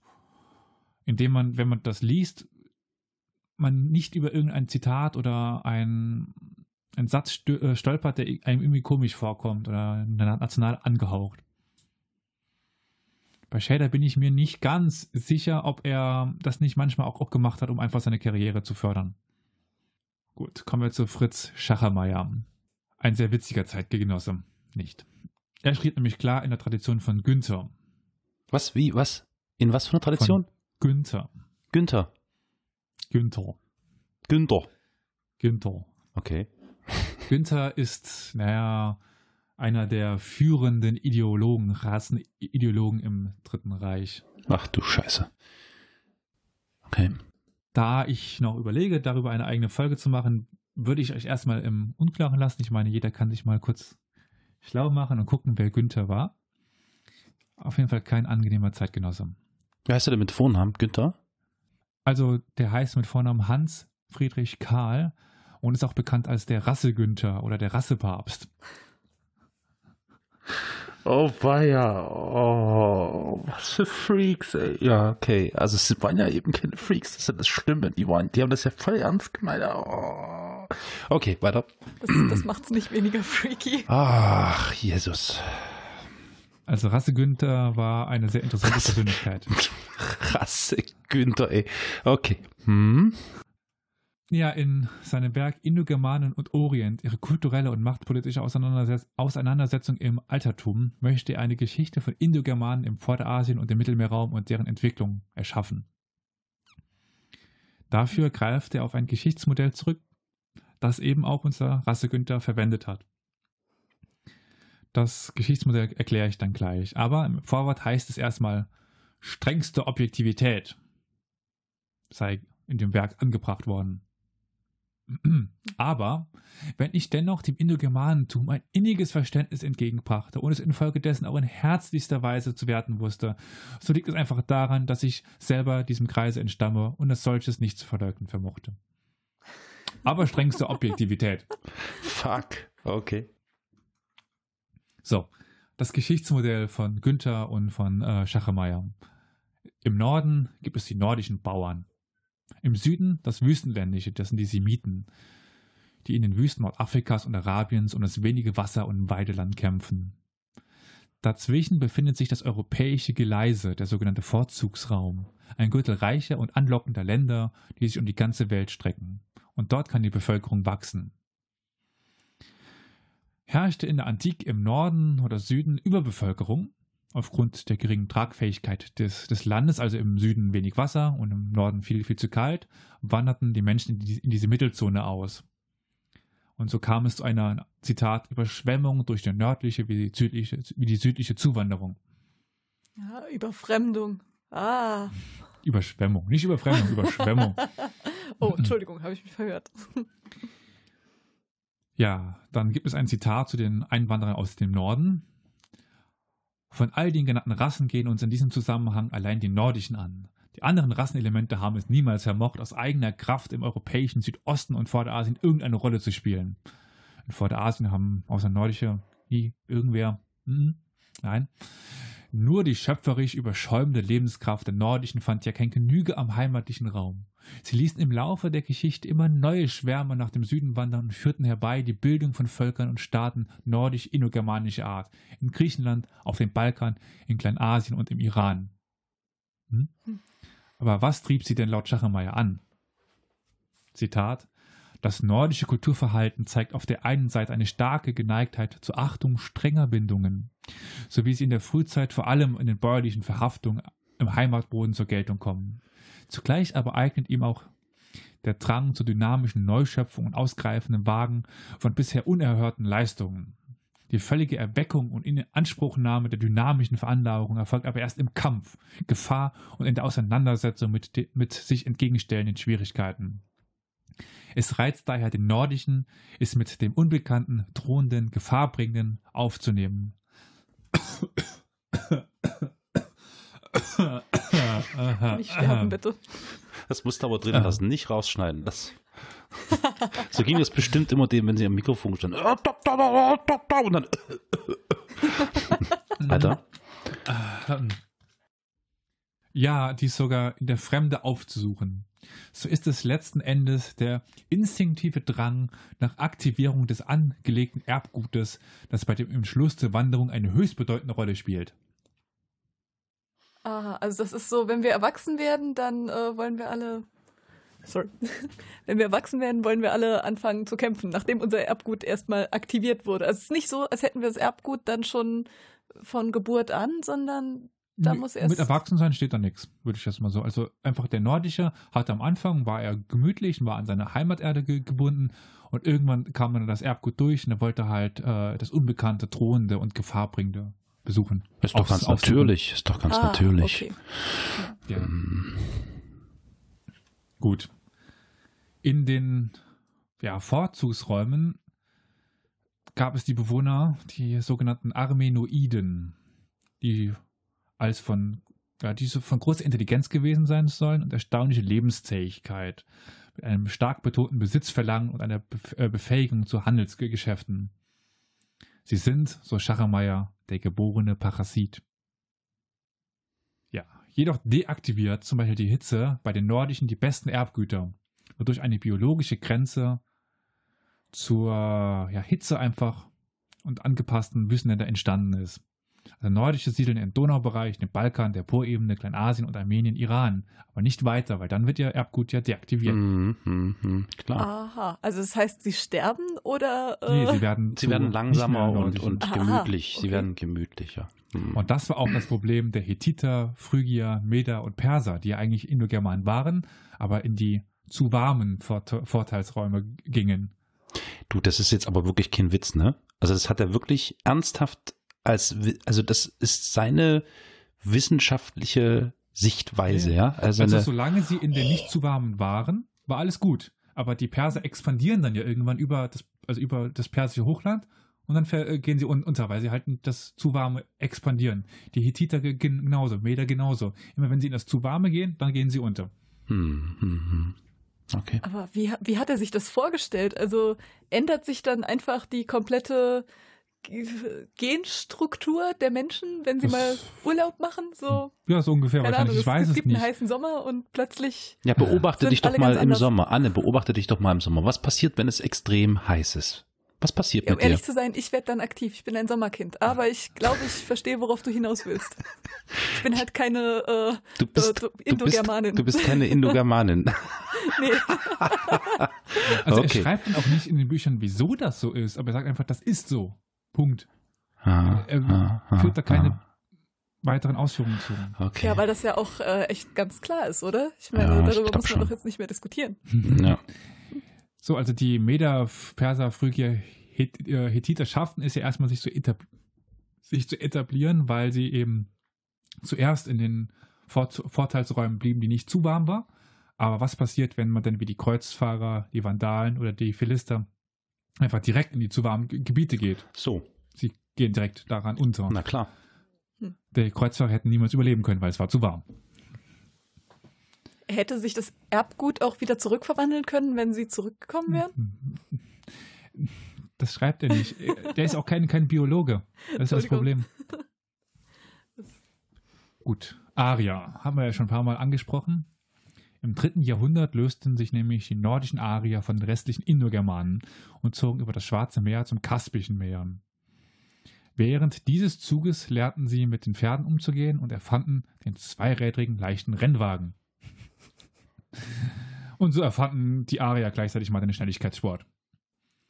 Speaker 1: indem man, wenn man das liest, man nicht über irgendein Zitat oder ein, ein Satz äh, stolpert, der einem irgendwie komisch vorkommt oder national angehaucht. Bei Shader bin ich mir nicht ganz sicher, ob er das nicht manchmal auch, auch gemacht hat, um einfach seine Karriere zu fördern. Gut, kommen wir zu Fritz Schachermeier. Ein sehr witziger Zeitgenosse. Nicht. Er schrieb nämlich klar in der Tradition von Günther.
Speaker 2: Was? Wie? Was? In was für einer Tradition? Von
Speaker 1: Günther.
Speaker 2: Günther.
Speaker 1: Günther.
Speaker 2: Günther.
Speaker 1: Günther.
Speaker 2: Okay.
Speaker 1: Günther ist, naja, einer der führenden Ideologen, Rassenideologen im Dritten Reich.
Speaker 2: Ach du Scheiße. Okay.
Speaker 1: Da ich noch überlege, darüber eine eigene Folge zu machen, würde ich euch erstmal im Unklaren lassen. Ich meine, jeder kann sich mal kurz schlau machen und gucken, wer Günther war. Auf jeden Fall kein angenehmer Zeitgenosse.
Speaker 2: Wer heißt er denn mit Vornamen? Günther?
Speaker 1: Also der heißt mit Vornamen Hans Friedrich Karl und ist auch bekannt als der Rasse-Günther oder der Rassepapst.
Speaker 2: Oh, weia. Oh, was für Freaks, ey. Ja, okay. Also, es waren ja eben keine Freaks. Das ist ja das Schlimme. Die, waren, die haben das ja voll ernst gemeint. Oh. Okay, weiter.
Speaker 3: Das, das macht's nicht weniger freaky.
Speaker 2: Ach, Jesus.
Speaker 1: Also Rasse Günther war eine sehr interessante Rasse, Persönlichkeit.
Speaker 2: Rasse Günther, ey. Okay. Hm.
Speaker 1: Ja, in seinem Werk Indogermanen und Orient, ihre kulturelle und machtpolitische Auseinandersetz Auseinandersetzung im Altertum, möchte er eine Geschichte von Indogermanen im Vorderasien und dem Mittelmeerraum und deren Entwicklung erschaffen. Dafür greift er auf ein Geschichtsmodell zurück, das eben auch unser Rasse Günther verwendet hat. Das Geschichtsmodell erkläre ich dann gleich. Aber im Vorwort heißt es erstmal, strengste Objektivität sei in dem Werk angebracht worden. Aber wenn ich dennoch dem Indogermanentum ein inniges Verständnis entgegenbrachte und es infolgedessen auch in herzlichster Weise zu werten wusste, so liegt es einfach daran, dass ich selber diesem Kreise entstamme und als solches nicht zu verleugnen vermochte. Aber strengste Objektivität.
Speaker 2: Fuck. Okay.
Speaker 1: So, das Geschichtsmodell von Günther und von äh, Schachemeier. Im Norden gibt es die nordischen Bauern. Im Süden das Wüstenländische, das sind die Semiten, die in den Wüsten Nordafrikas und Arabiens um das wenige Wasser und Weideland kämpfen. Dazwischen befindet sich das europäische Geleise, der sogenannte Vorzugsraum, ein Gürtel reicher und anlockender Länder, die sich um die ganze Welt strecken. Und dort kann die Bevölkerung wachsen. Herrschte in der Antike im Norden oder Süden Überbevölkerung, aufgrund der geringen Tragfähigkeit des, des Landes, also im Süden wenig Wasser und im Norden viel, viel zu kalt, wanderten die Menschen in, die, in diese Mittelzone aus. Und so kam es zu einer, Zitat, Überschwemmung durch die nördliche wie die südliche, wie die südliche Zuwanderung.
Speaker 3: Ja, Überfremdung. Ah.
Speaker 1: Überschwemmung, nicht Überfremdung, Überschwemmung.
Speaker 3: oh, Entschuldigung, habe ich mich verhört.
Speaker 1: Ja, dann gibt es ein Zitat zu den Einwanderern aus dem Norden. Von all den genannten Rassen gehen uns in diesem Zusammenhang allein die nordischen an. Die anderen Rassenelemente haben es niemals vermocht, aus eigener Kraft im europäischen Südosten und Vorderasien irgendeine Rolle zu spielen. In Vorderasien haben außer Nordische nie irgendwer. Hm, nein. Nur die schöpferisch überschäumende Lebenskraft der Nordischen fand ja kein Genüge am heimatlichen Raum. Sie ließen im Laufe der Geschichte immer neue Schwärme nach dem Süden wandern und führten herbei die Bildung von Völkern und Staaten nordisch-indogermanischer Art in Griechenland, auf dem Balkan, in Kleinasien und im Iran. Hm? Aber was trieb sie denn laut Schachemeier an? Zitat das nordische Kulturverhalten zeigt auf der einen Seite eine starke Geneigtheit zur Achtung strenger Bindungen, so wie sie in der Frühzeit vor allem in den bäuerlichen Verhaftungen im Heimatboden zur Geltung kommen. Zugleich aber eignet ihm auch der Drang zur dynamischen Neuschöpfung und ausgreifenden Wagen von bisher unerhörten Leistungen. Die völlige Erweckung und Inanspruchnahme der dynamischen Veranlagung erfolgt aber erst im Kampf, Gefahr und in der Auseinandersetzung mit, mit sich entgegenstellenden Schwierigkeiten. Es reizt daher den Nordischen, es mit dem Unbekannten, Drohenden, Gefahrbringenden aufzunehmen.
Speaker 3: Nicht sterben, bitte.
Speaker 2: Das musst du aber drin lassen, nicht rausschneiden. Das so ging es bestimmt immer dem, wenn sie am Mikrofon standen. Und dann. Weiter.
Speaker 1: Ja, dies sogar in der Fremde aufzusuchen. So ist es letzten Endes der instinktive Drang nach Aktivierung des angelegten Erbgutes, das bei dem Entschluss zur Wanderung eine höchst bedeutende Rolle spielt.
Speaker 3: Aha, also das ist so, wenn wir erwachsen werden, dann äh, wollen wir alle. Sorry. wenn wir erwachsen werden, wollen wir alle anfangen zu kämpfen, nachdem unser Erbgut erstmal aktiviert wurde. Also es ist nicht so, als hätten wir das Erbgut dann schon von Geburt an, sondern da muss erst.
Speaker 1: Mit Erwachsensein steht da nichts, würde ich jetzt mal so. Also einfach der Nordische hatte am Anfang, war er gemütlich, war an seine Heimaterde ge gebunden und irgendwann kam dann das Erbgut durch und er wollte halt äh, das Unbekannte, Drohende und Gefahrbringende besuchen.
Speaker 2: Ist doch ganz aufsuchen. natürlich, ist doch ganz ah, natürlich. Okay.
Speaker 1: Ja. Ähm. Gut. In den ja, Vorzugsräumen gab es die Bewohner, die sogenannten Armenoiden, die als von, ja, die von großer Intelligenz gewesen sein sollen und erstaunliche Lebensfähigkeit, mit einem stark betonten Besitzverlangen und einer äh, Befähigung zu Handelsgeschäften. Sie sind, so Schachermeier, der geborene Parasit. Ja, jedoch deaktiviert zum Beispiel die Hitze bei den Nordischen die besten Erbgüter, wodurch eine biologische Grenze zur ja, Hitze einfach und angepassten Wüstenländer entstanden ist. Also nordische siedeln im Donaubereich, dem Balkan, der Porebene, Kleinasien und Armenien, Iran. Aber nicht weiter, weil dann wird ja Erbgut ja deaktiviert.
Speaker 2: Mm, mm, mm, klar.
Speaker 3: Aha, also das heißt, sie sterben oder?
Speaker 1: Äh nee, sie werden,
Speaker 2: sie werden langsamer und, und gemütlich. Okay. Sie werden gemütlicher.
Speaker 1: Mhm. Und das war auch das Problem der Hethiter, Phrygier, Meder und Perser, die ja eigentlich Indogermanen waren, aber in die zu warmen Vorteilsräume gingen.
Speaker 2: Du, das ist jetzt aber wirklich kein Witz, ne? Also das hat er wirklich ernsthaft als, also das ist seine wissenschaftliche Sichtweise, ja.
Speaker 1: Also, also solange sie in den nicht zu warmen waren, war alles gut. Aber die Perser expandieren dann ja irgendwann über das, also über das persische Hochland und dann ver- äh, gehen sie un unter, weil sie halt das zu warme expandieren. Die Hittiter ge- genauso, Meder genauso. Immer wenn sie in das zu warme gehen, dann gehen sie unter.
Speaker 2: Hm, hm, hm. Okay.
Speaker 3: Aber wie, wie hat er sich das vorgestellt? Also ändert sich dann einfach die komplette Genstruktur der Menschen, wenn sie
Speaker 1: Das-
Speaker 3: mal Urlaub machen? So,
Speaker 1: Ja, so ungefähr
Speaker 3: keine. Ahnung,
Speaker 1: Ich weiß
Speaker 3: es, es
Speaker 1: es
Speaker 3: gibt
Speaker 1: nicht.
Speaker 3: einen heißen Sommer und plötzlich.
Speaker 2: Ja, beobachte
Speaker 3: Sind
Speaker 2: dich doch mal im
Speaker 3: anders.
Speaker 2: Sommer. Anne, beobachte dich doch mal im Sommer. Was passiert, wenn es extrem heiß ist? Was passiert
Speaker 3: Ja, um
Speaker 2: mit dir?
Speaker 3: ehrlich zu sein, ich werde dann aktiv. Ich bin ein Sommerkind. Aber ich glaube, ich verstehe, worauf du hinaus willst. Ich bin halt keine äh,
Speaker 2: Du bist,
Speaker 3: du-
Speaker 2: du bist,
Speaker 3: Indogermanin.
Speaker 2: du bist keine Indogermanin.
Speaker 3: nee.
Speaker 1: Also
Speaker 2: Okay.
Speaker 1: er schreibt dann auch nicht in den Büchern, wieso das so ist, aber er sagt einfach, das ist so. Punkt.
Speaker 2: Ah,
Speaker 1: Er
Speaker 2: ah, ah,
Speaker 1: führt da keine weiteren Ausführungen zu.
Speaker 2: Okay.
Speaker 3: Ja, weil das ja auch äh, echt ganz klar ist, oder? Ich meine,
Speaker 2: Ja, ich
Speaker 3: darüber
Speaker 2: glaub
Speaker 3: muss man
Speaker 2: schon.
Speaker 3: doch jetzt nicht mehr diskutieren.
Speaker 2: ja.
Speaker 1: So, also die Meder, Perser, Phrygier, äh, Hethiter schafften es ja erstmal, sich zu, etab sich zu etablieren, weil sie eben zuerst in den Vor Vorteilsräumen blieben, die nicht zu warm war. Aber was passiert, wenn man dann wie die Kreuzfahrer, die Vandalen oder die Philister einfach direkt in die zu warmen Ge- Gebiete geht?
Speaker 2: So,
Speaker 1: Sie gehen direkt daran unter.
Speaker 2: na klar.
Speaker 1: Die Kreuzfahrer hätten niemals überleben können, weil es war zu warm.
Speaker 3: Hätte sich das Erbgut auch wieder zurückverwandeln können, wenn sie zurückgekommen wären?
Speaker 1: Das schreibt er nicht. Der ist auch kein, kein Biologe. Das ist das. Problem. Gut, Arier haben wir ja schon ein paar Mal angesprochen. Im dritten Jahrhundert lösten sich nämlich die nordischen Arier von den restlichen Indogermanen und zogen über das Schwarze Meer zum Kaspischen Meer. Während dieses Zuges lernten sie mit den Pferden umzugehen und erfanden den zweirädrigen leichten Rennwagen. Und so erfanden die Arier gleichzeitig mal den Schnelligkeitssport.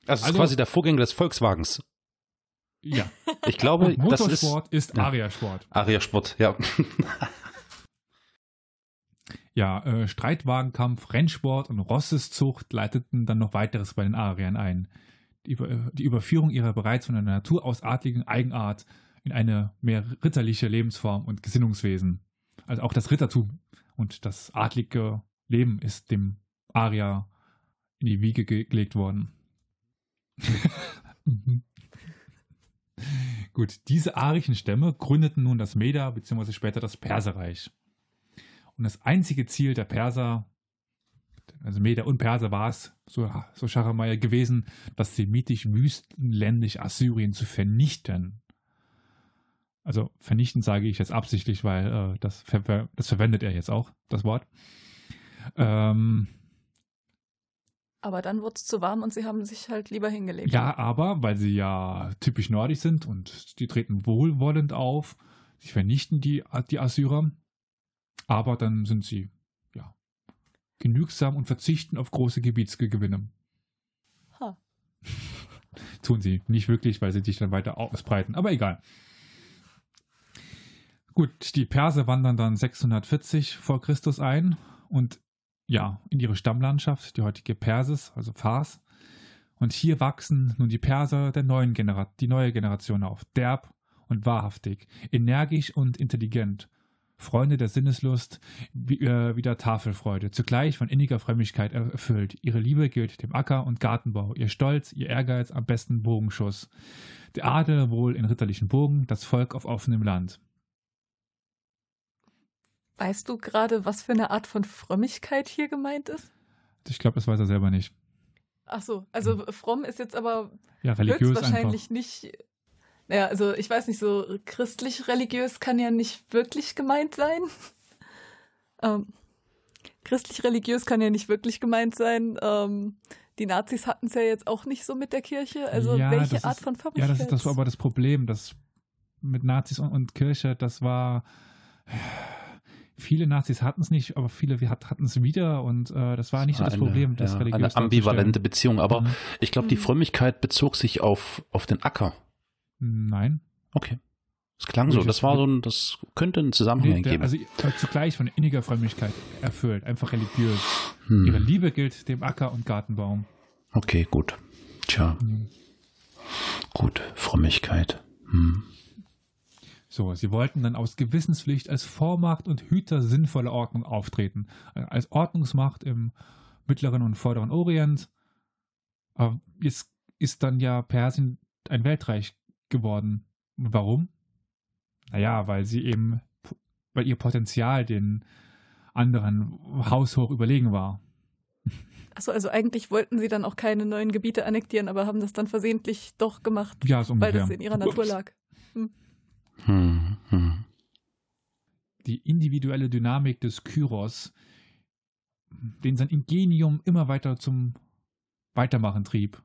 Speaker 2: Also, ist
Speaker 1: Also-
Speaker 2: quasi der Vorgänger des Volkswagens.
Speaker 1: Ja,
Speaker 2: Ich glaube, das ist
Speaker 1: Motorsport ist,
Speaker 2: Ja.
Speaker 1: Arier-Sport.
Speaker 2: Aria-Sport, ja.
Speaker 1: Ja, äh, Streitwagenkampf, Rennsport und Rosseszucht leiteten dann noch weiteres bei den Ariern ein. Äh, die Überführung ihrer bereits von der Natur aus adligen Eigenart in eine mehr ritterliche Lebensform und Gesinnungswesen. Also auch das Rittertum und das adlige Leben ist dem Arier in die Wiege ge gelegt worden. Mhm. Gut, diese arischen Stämme gründeten nun das Meda bzw. später das Perserreich. Und das einzige Ziel der Perser, also Meder und Perser war es, so, so Schachameier gewesen, das semitisch-wüstenländisch Assyrien zu vernichten. Also vernichten sage ich jetzt absichtlich, weil äh, das, ver das verwendet er jetzt auch, das Wort. Ähm,
Speaker 3: Aber dann wurde es zu warm und sie haben sich halt lieber hingelegt.
Speaker 1: ja, aber weil sie ja typisch nordisch sind und die treten wohlwollend auf, sie vernichten die, die Assyrer, aber dann sind sie ja genügsam und verzichten auf große Gebietsgewinne.
Speaker 3: Ha.
Speaker 1: Tun sie nicht wirklich, weil sie sich dann weiter ausbreiten, aber egal. Gut, die Perser wandern dann 640 vor Christus ein und ja, in ihre Stammlandschaft, die heutige Persis, also Fars. Und hier wachsen nun die Perser der neuen Genera die neue Generation auf, derb und wahrhaftig, energisch und intelligent, Freunde der Sinneslust wie, äh, wie der Tafelfreude, zugleich von inniger Frömmigkeit erfüllt. Ihre Liebe gilt dem Acker- und Gartenbau, ihr Stolz, ihr Ehrgeiz am besten Bogenschuss. Der Adel wohl in ritterlichen Bogen, das Volk auf offenem Land.
Speaker 3: Weißt du gerade, was für eine Art von Frömmigkeit hier gemeint ist?
Speaker 1: Ich glaube, das weiß er selber nicht.
Speaker 3: Ach so, also fromm ist jetzt aber
Speaker 1: Ja, religiös
Speaker 3: höchstwahrscheinlich
Speaker 1: einfach.
Speaker 3: nicht. Naja, also ich weiß nicht, so christlich-religiös kann ja nicht wirklich gemeint sein. Ähm, Christlich-religiös kann ja nicht wirklich gemeint sein. Ähm, die Nazis hatten es ja jetzt auch nicht so mit der Kirche. Also
Speaker 1: Ja,
Speaker 3: welche Art
Speaker 1: ist-
Speaker 3: von
Speaker 1: Ja,
Speaker 3: Frömmigkeit?
Speaker 1: das ist das war aber das Problem, das mit Nazis und, und Kirche, das war viele Nazis hatten es nicht, aber viele hatten es wieder und äh, das war nicht so das
Speaker 2: Eine-
Speaker 1: Problem, das
Speaker 2: ja,
Speaker 1: religiös
Speaker 2: Eine ambivalente. Beziehung, aber
Speaker 1: Mhm.
Speaker 2: ich glaube, die
Speaker 3: Mhm.
Speaker 2: Frömmigkeit bezog sich auf, auf den Acker.
Speaker 1: Nein.
Speaker 2: Okay. Es klang so. Das war so ein, das könnte einen Zusammenhang geben.
Speaker 1: also äh, zugleich von inniger Frömmigkeit erfüllt, einfach religiös.
Speaker 2: Hm.
Speaker 1: Ihre Liebe gilt dem Acker- und Gartenbaum.
Speaker 2: Okay, gut. Tja,
Speaker 1: Mhm.
Speaker 2: gut. Frömmigkeit. Hm.
Speaker 1: So, sie wollten dann aus Gewissenspflicht als Vormacht und Hüter sinnvoller Ordnung auftreten. Äh, Als Ordnungsmacht im Mittleren und Vorderen Orient. Aber jetzt ist dann ja Persien ein Weltreich geworden. Warum? Naja, weil sie eben, weil ihr Potenzial den anderen haushoch überlegen war.
Speaker 3: Achso, also eigentlich wollten sie dann auch keine neuen Gebiete annektieren, aber haben das dann versehentlich doch gemacht,
Speaker 1: Ja, so
Speaker 3: weil das in ihrer Natur
Speaker 1: Ups.
Speaker 3: lag.
Speaker 2: Hm, hm.
Speaker 1: die individuelle Dynamik des Kyros, den sein Ingenium immer weiter zum Weitermachen trieb,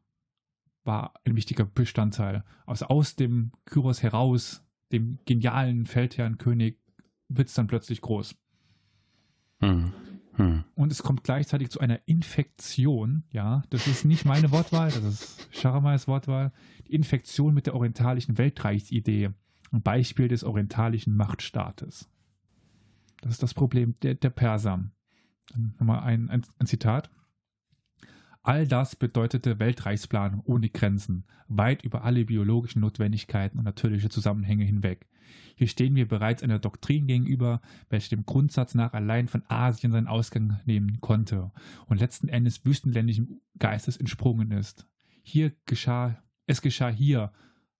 Speaker 1: war ein wichtiger Bestandteil. Also aus dem Kyros heraus, dem genialen Feldherrnkönig, wird es dann plötzlich groß.
Speaker 2: Hm, hm.
Speaker 1: Und es kommt gleichzeitig zu einer Infektion, ja, das ist nicht meine Wortwahl, das ist Charamais Wortwahl, die Infektion mit der orientalischen Weltreichsidee, ein Beispiel des orientalischen Machtstaates. Das ist das Problem der, der Perser. Dann nochmal ein, ein, ein Zitat. All das bedeutete Weltreichsplan ohne Grenzen, weit über alle biologischen Notwendigkeiten und natürliche Zusammenhänge hinweg. Hier stehen wir bereits einer Doktrin gegenüber, welche dem Grundsatz nach allein von Asien seinen Ausgang nehmen konnte und letzten Endes wüstenländischen Geistes entsprungen ist. Hier geschah, es geschah hier,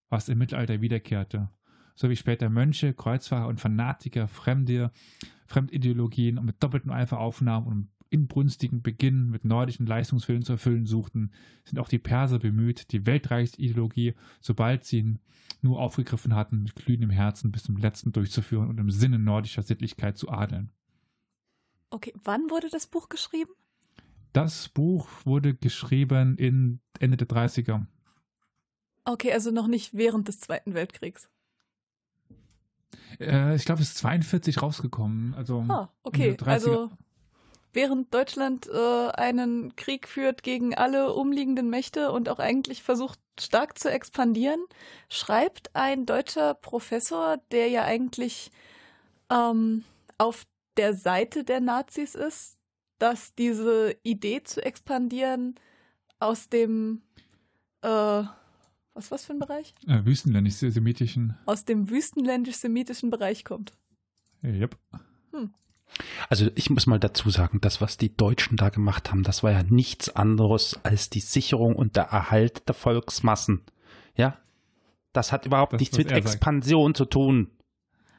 Speaker 1: was im Mittelalter wiederkehrte, so wie später Mönche, Kreuzfahrer und Fanatiker fremde Fremdideologien mit doppeltem Eifer aufnahmen und inbrünstigen Beginn mit nordischen Leistungswillen zu erfüllen suchten, sind auch die Perser bemüht, die Weltreichsideologie, sobald sie ihn nur aufgegriffen hatten, mit glühendem Herzen bis zum letzten durchzuführen und im Sinne nordischer Sittlichkeit zu adeln.
Speaker 3: Okay, wann wurde das Buch geschrieben?
Speaker 1: Das Buch wurde geschrieben in Ende der 30er.
Speaker 3: Okay, also noch nicht während des Zweiten Weltkriegs.
Speaker 1: Äh, ich glaube, es ist 42 rausgekommen. Also
Speaker 3: Ah, okay.
Speaker 1: Ende der 30er.
Speaker 3: Also während Deutschland äh, einen Krieg führt gegen alle umliegenden Mächte und auch eigentlich versucht stark zu expandieren, schreibt ein deutscher Professor, der ja eigentlich ähm, auf der Seite der Nazis ist, dass diese Idee zu expandieren aus dem äh, was was für ein Bereich?
Speaker 1: äh, wüstenländisch-semitischen.
Speaker 3: Aus dem wüstenländisch-semitischen Bereich kommt.
Speaker 1: Yep.
Speaker 2: Also ich muss mal dazu sagen, das, was die Deutschen da gemacht haben, das war ja nichts anderes als die Sicherung und der Erhalt der Volksmassen. Ja, das hat überhaupt
Speaker 1: Das,
Speaker 2: nichts mit
Speaker 1: er sagt.
Speaker 2: Expansion zu tun.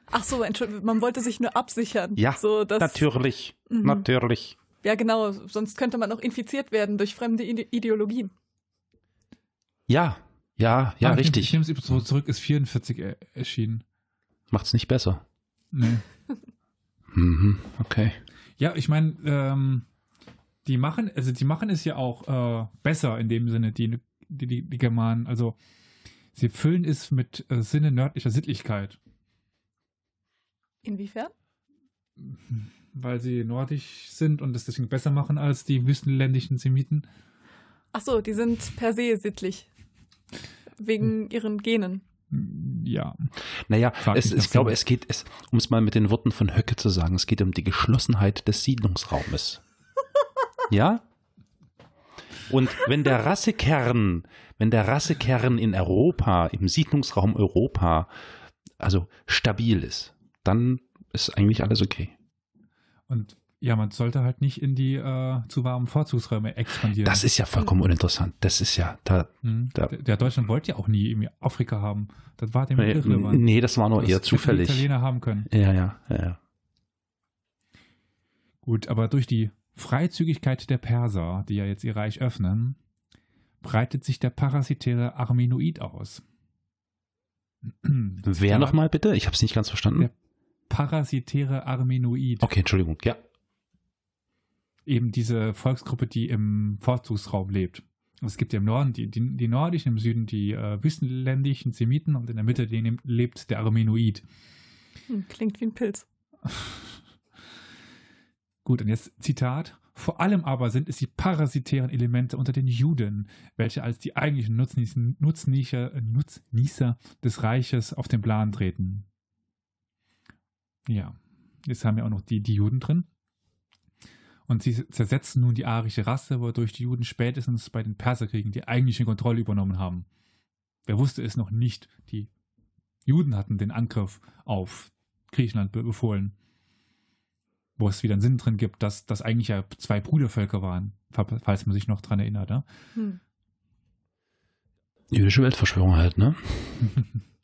Speaker 3: Ach so, Entschuldigung, man wollte sich nur absichern.
Speaker 2: Ja,
Speaker 3: so, dass,
Speaker 2: Natürlich,
Speaker 3: Mhm.
Speaker 2: natürlich.
Speaker 3: Ja, genau, sonst könnte man auch infiziert werden durch fremde Ide Ideologien.
Speaker 2: Ja, ja, ja,
Speaker 1: Aber
Speaker 2: richtig.
Speaker 1: Ich nehme es so zurück, ist 44 er erschienen.
Speaker 2: Macht's nicht besser.
Speaker 1: Nee.
Speaker 2: Mhm, okay.
Speaker 1: Ja, ich meine, ähm, die machen, also die machen es ja auch äh, besser in dem Sinne, die, die, die, die Germanen. Also sie füllen es mit äh, Sinne nördlicher Sittlichkeit,
Speaker 3: Inwiefern?
Speaker 1: weil sie nordisch sind und es deswegen besser machen als die wüstenländischen Semiten.
Speaker 3: Ach so, die sind per se sittlich. Wegen
Speaker 1: Hm.
Speaker 3: ihren Genen.
Speaker 1: Ja,
Speaker 2: Naja, es, ich
Speaker 1: dazu.
Speaker 2: glaube, es geht, es, um es mal mit den Worten von Höcke zu sagen, es geht um die Geschlossenheit des Siedlungsraumes. ja? Und wenn der Rassekern, wenn der Rassekern in Europa, im Siedlungsraum Europa, also stabil ist, dann ist eigentlich alles okay.
Speaker 1: und ja, man sollte halt nicht in die äh, zu warmen Vorzugsräume expandieren.
Speaker 2: Das ist ja vollkommen uninteressant. Das ist ja, da,
Speaker 1: Mhm.
Speaker 2: da-
Speaker 1: der, der Deutschland wollte ja auch nie irgendwie Afrika haben. Das war dem
Speaker 2: nee,
Speaker 1: irrelevant.
Speaker 2: nee, das war nur
Speaker 1: Das
Speaker 2: eher zufällig.
Speaker 1: Italiener haben können.
Speaker 2: Ja, ja, ja, ja.
Speaker 1: Gut, aber durch die Freizügigkeit der Perser, die ja jetzt ihr Reich öffnen, breitet sich der parasitäre Armenoid aus.
Speaker 2: Wer nochmal bitte? Ich habe es nicht ganz verstanden.
Speaker 1: Ja. Parasitäre Armenoid.
Speaker 2: Okay, Entschuldigung. Ja.
Speaker 1: Eben diese Volksgruppe, die im Vorzugsraum lebt. Es gibt ja im Norden die, die, die nordischen, im Süden die äh, wüstenländischen Semiten und in der Mitte den, lebt der Armenoid.
Speaker 3: Hm, klingt wie ein Pilz.
Speaker 1: Gut, und jetzt Zitat. Vor allem aber sind es die parasitären Elemente unter den Juden, welche als die eigentlichen Nutznießer, Nutznießer, Nutznießer des Reiches auf den Plan treten. Ja, jetzt haben wir auch noch die, die Juden drin. Und sie zersetzen nun die arische Rasse, wodurch die Juden spätestens bei den Perserkriegen die eigentliche Kontrolle übernommen haben. Wer wusste es noch nicht? Die Juden hatten den Angriff auf Griechenland be- befohlen. wo es wieder einen Sinn drin gibt, dass das eigentlich ja zwei Brudervölker waren, falls man sich noch dran erinnert. Ja? Hm.
Speaker 2: Jüdische Weltverschwörung halt, ne?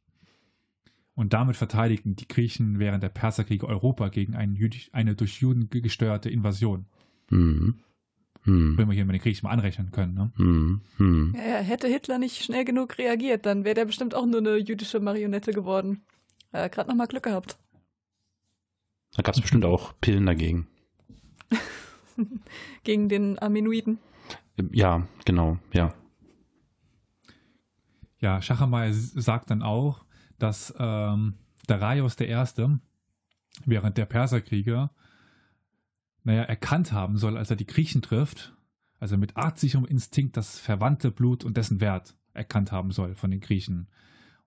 Speaker 1: Und damit verteidigten die Griechen während der Perserkriege Europa gegen eine durch Juden gesteuerte Invasion. Mhm. Hm. Wenn wir hier mal den Griechen mal anrechnen können. Ne? Hm.
Speaker 3: Hm. Ja, hätte Hitler nicht schnell genug reagiert, dann wäre der bestimmt auch nur eine jüdische Marionette geworden. Äh, Gerade nochmal Glück gehabt.
Speaker 2: Da gab es bestimmt auch Pillen dagegen.
Speaker 3: Gegen den Aminoiden.
Speaker 2: Ja, genau, ja.
Speaker 1: Ja, Schachermeier sagt dann auch, dass ähm, Darius I. während der Perserkriege naja, erkannt haben soll, als er die Griechen trifft, also mit artsicherem Instinkt das verwandte Blut und dessen Wert erkannt haben soll von den Griechen.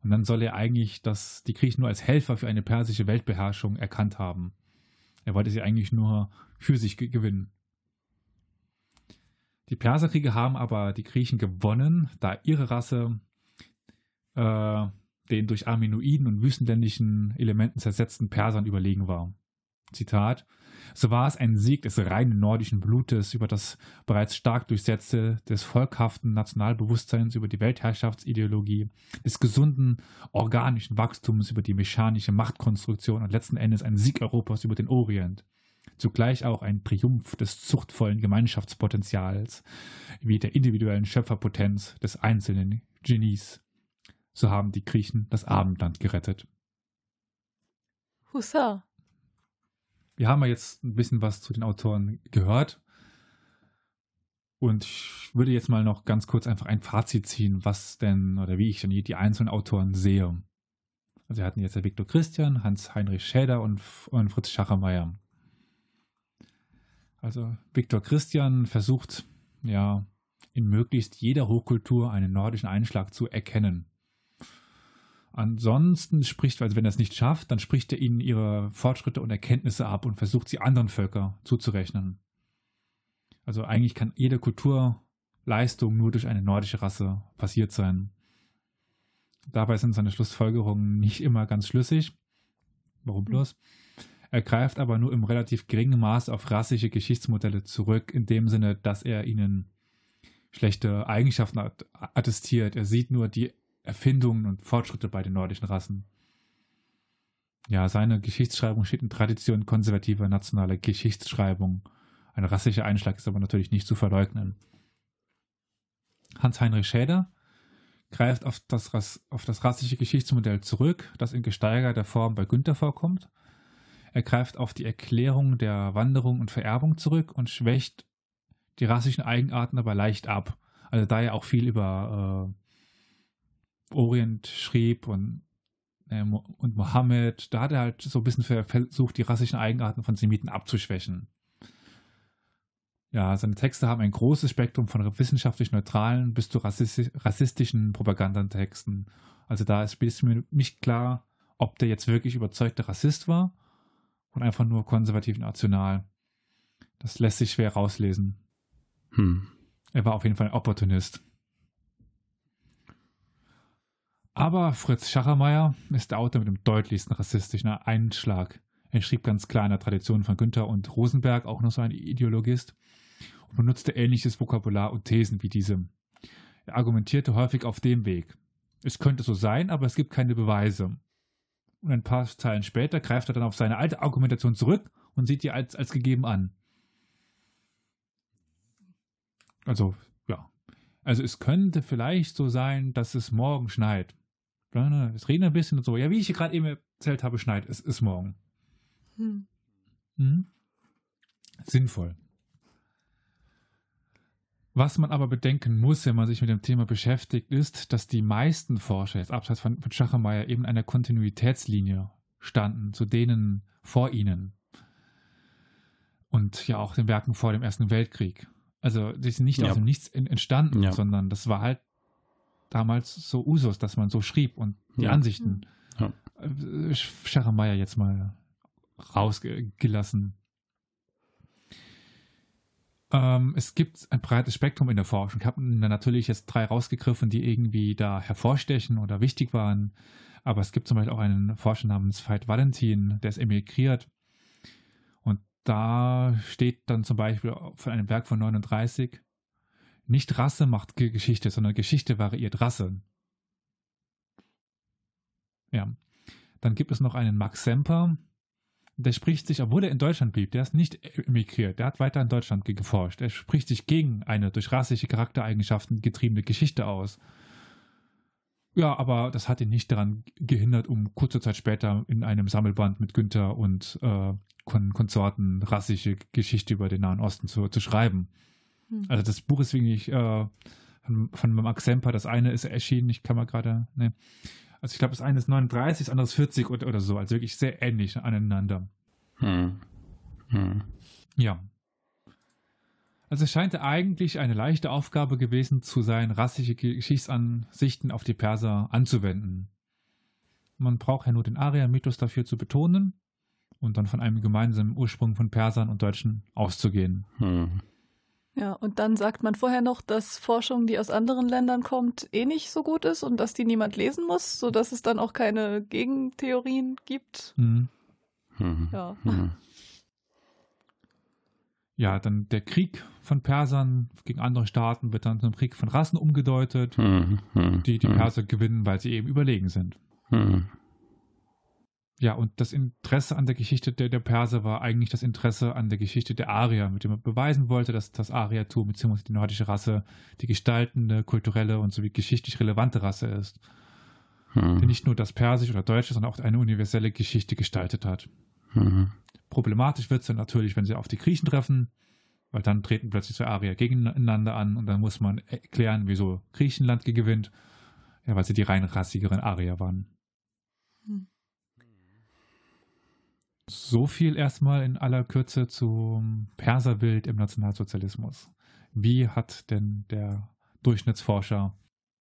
Speaker 1: Und dann soll er eigentlich das, die Griechen nur als Helfer für eine persische Weltbeherrschung erkannt haben. Er wollte sie eigentlich nur für sich gewinnen. Die Perserkriege haben aber die Griechen gewonnen, da ihre Rasse äh, den durch Aminoiden und wüstenländischen Elementen zersetzten Persern überlegen war. Zitat so war es ein Sieg des reinen nordischen Blutes über das bereits stark durchsetzte, des volkhaften Nationalbewusstseins über die Weltherrschaftsideologie, des gesunden organischen Wachstums über die mechanische Machtkonstruktion und letzten Endes ein Sieg Europas über den Orient. Zugleich auch ein Triumph des zuchtvollen Gemeinschaftspotenzials, wie der individuellen Schöpferpotenz des einzelnen Genies. So haben die Griechen das Abendland gerettet.
Speaker 3: Hussa
Speaker 1: wir haben ja jetzt ein bisschen was zu den Autoren gehört. Und ich würde jetzt mal noch ganz kurz einfach ein Fazit ziehen, was denn oder wie ich denn die einzelnen Autoren sehe. Also wir hatten jetzt ja Viktor Christian, Hans-Heinrich Schäder und, und Fritz Schachermeier. Also Viktor Christian versucht ja in möglichst jeder Hochkultur einen nordischen Einschlag zu erkennen. Ansonsten spricht, also wenn er es nicht schafft, dann spricht er ihnen ihre Fortschritte und Erkenntnisse ab und versucht sie anderen Völkern zuzurechnen. Also eigentlich kann jede Kulturleistung nur durch eine nordische Rasse passiert sein. Dabei sind seine Schlussfolgerungen nicht immer ganz schlüssig. Warum bloß? Er greift aber nur im relativ geringen Maß auf rassische Geschichtsmodelle zurück, in dem Sinne, dass er ihnen schlechte Eigenschaften attestiert. Er sieht nur die Erfindungen und Fortschritte bei den nordischen Rassen. Ja, seine Geschichtsschreibung steht in Tradition konservativer nationaler Geschichtsschreibung. Ein rassischer Einschlag ist aber natürlich nicht zu verleugnen. Hans-Heinrich Schäder greift auf das, auf das rassische Geschichtsmodell zurück, das in gesteigerter Form bei Günther vorkommt. Er greift auf die Erklärung der Wanderung und Vererbung zurück und schwächt die rassischen Eigenarten aber leicht ab. Also da er auch viel über äh, Orient schrieb und, äh, und Mohammed, da hat er halt so ein bisschen versucht, die rassischen Eigenarten von Semiten abzuschwächen. Ja, seine Texte haben ein großes Spektrum von wissenschaftlich neutralen bis zu rassistischen Propagandantexten. Also da ist mir nicht klar, ob der jetzt wirklich überzeugter Rassist war und einfach nur konservativ national. Das lässt sich schwer rauslesen. Hm. Er war auf jeden Fall ein Opportunist. Aber Fritz Schachermeier ist der Autor mit dem deutlichsten rassistischen Einschlag. Er schrieb ganz klar in der Tradition von Günther und Rosenberg, auch noch so ein Ideologist, und benutzte ähnliches Vokabular und Thesen wie diese. Er argumentierte häufig auf dem Weg. Es könnte so sein, aber es gibt keine Beweise. Und ein paar Zeilen später greift er dann auf seine alte Argumentation zurück und sieht die als, als gegeben an. Also, ja. Also es könnte vielleicht so sein, dass es morgen schneit. Es regnet ein bisschen und so. Ja, wie ich gerade eben erzählt habe, schneit es ist morgen. Hm. Mhm. Sinnvoll. Was man aber bedenken muss, wenn man sich mit dem Thema beschäftigt, ist, dass die meisten Forscher, jetzt abseits von, von Schachermeier, eben einer Kontinuitätslinie standen, zu denen vor ihnen. Und ja auch den Werken vor dem Ersten Weltkrieg. Also die sind nicht ja. aus dem Nichts entstanden, ja. sondern das war halt damals so Usus, dass man so schrieb und die ja. Ansichten. Ja. Äh, Schachermeier jetzt mal rausgelassen. Ähm, es gibt ein breites Spektrum in der Forschung. Ich habe natürlich jetzt drei rausgegriffen, die irgendwie da hervorstechen oder wichtig waren. Aber es gibt zum Beispiel auch einen Forscher namens Veit Valentin, der ist emigriert. Und da steht dann zum Beispiel von einem Werk von 39, nicht Rasse macht Geschichte, sondern Geschichte variiert Rasse. Ja. Dann gibt es noch einen Max Semper, der spricht sich, obwohl er in Deutschland blieb, der ist nicht emigriert, der hat weiter in Deutschland geforscht. Er spricht sich gegen eine durch rassische Charaktereigenschaften getriebene Geschichte aus. Ja, aber das hat ihn nicht daran gehindert, um kurze Zeit später in einem Sammelband mit Günther und äh, Kon Konsorten rassische Geschichte über den Nahen Osten zu, zu schreiben. Hm. Also das Buch ist wirklich äh, von, von Max Semper, das eine ist erschienen, ich kann mal gerade, ne, also ich glaube, das eine ist 39, das andere ist 40 oder, oder so. Also wirklich sehr ähnlich aneinander. Hm. Hm. Ja. Also es scheint eigentlich eine leichte Aufgabe gewesen zu sein, rassische Geschichtsansichten auf die Perser anzuwenden. Man braucht ja nur den Arya-Mythos dafür zu betonen und dann von einem gemeinsamen Ursprung von Persern und Deutschen auszugehen. Hm.
Speaker 3: Ja, und dann sagt man vorher noch, dass Forschung, die aus anderen Ländern kommt, eh nicht so gut ist und dass die niemand lesen muss, sodass es dann auch keine Gegentheorien gibt. Mhm.
Speaker 1: Mhm. Ja. Mhm. Ja, dann der Krieg von Persern gegen andere Staaten wird dann zum Krieg von Rassen umgedeutet, mhm. Mhm. die die mhm. Perser gewinnen, weil sie eben überlegen sind. Ja, und das Interesse an der Geschichte der, der Perser war eigentlich das Interesse an der Geschichte der Arier, mit dem man beweisen wollte, dass das Ariertum bzw. die nordische Rasse die gestaltende, kulturelle und sowie geschichtlich relevante Rasse ist. Hm. Die nicht nur das Persische oder Deutsche, sondern auch eine universelle Geschichte gestaltet hat. Hm. Problematisch wird es dann natürlich, wenn sie auf die Griechen treffen, weil dann treten plötzlich zwei Arier gegeneinander an und dann muss man erklären, wieso Griechenland gewinnt, ja, weil sie die rein rassigeren Arier waren. Hm. So viel erstmal in aller Kürze zum Perserbild im Nationalsozialismus. Wie hat denn der Durchschnittsforscher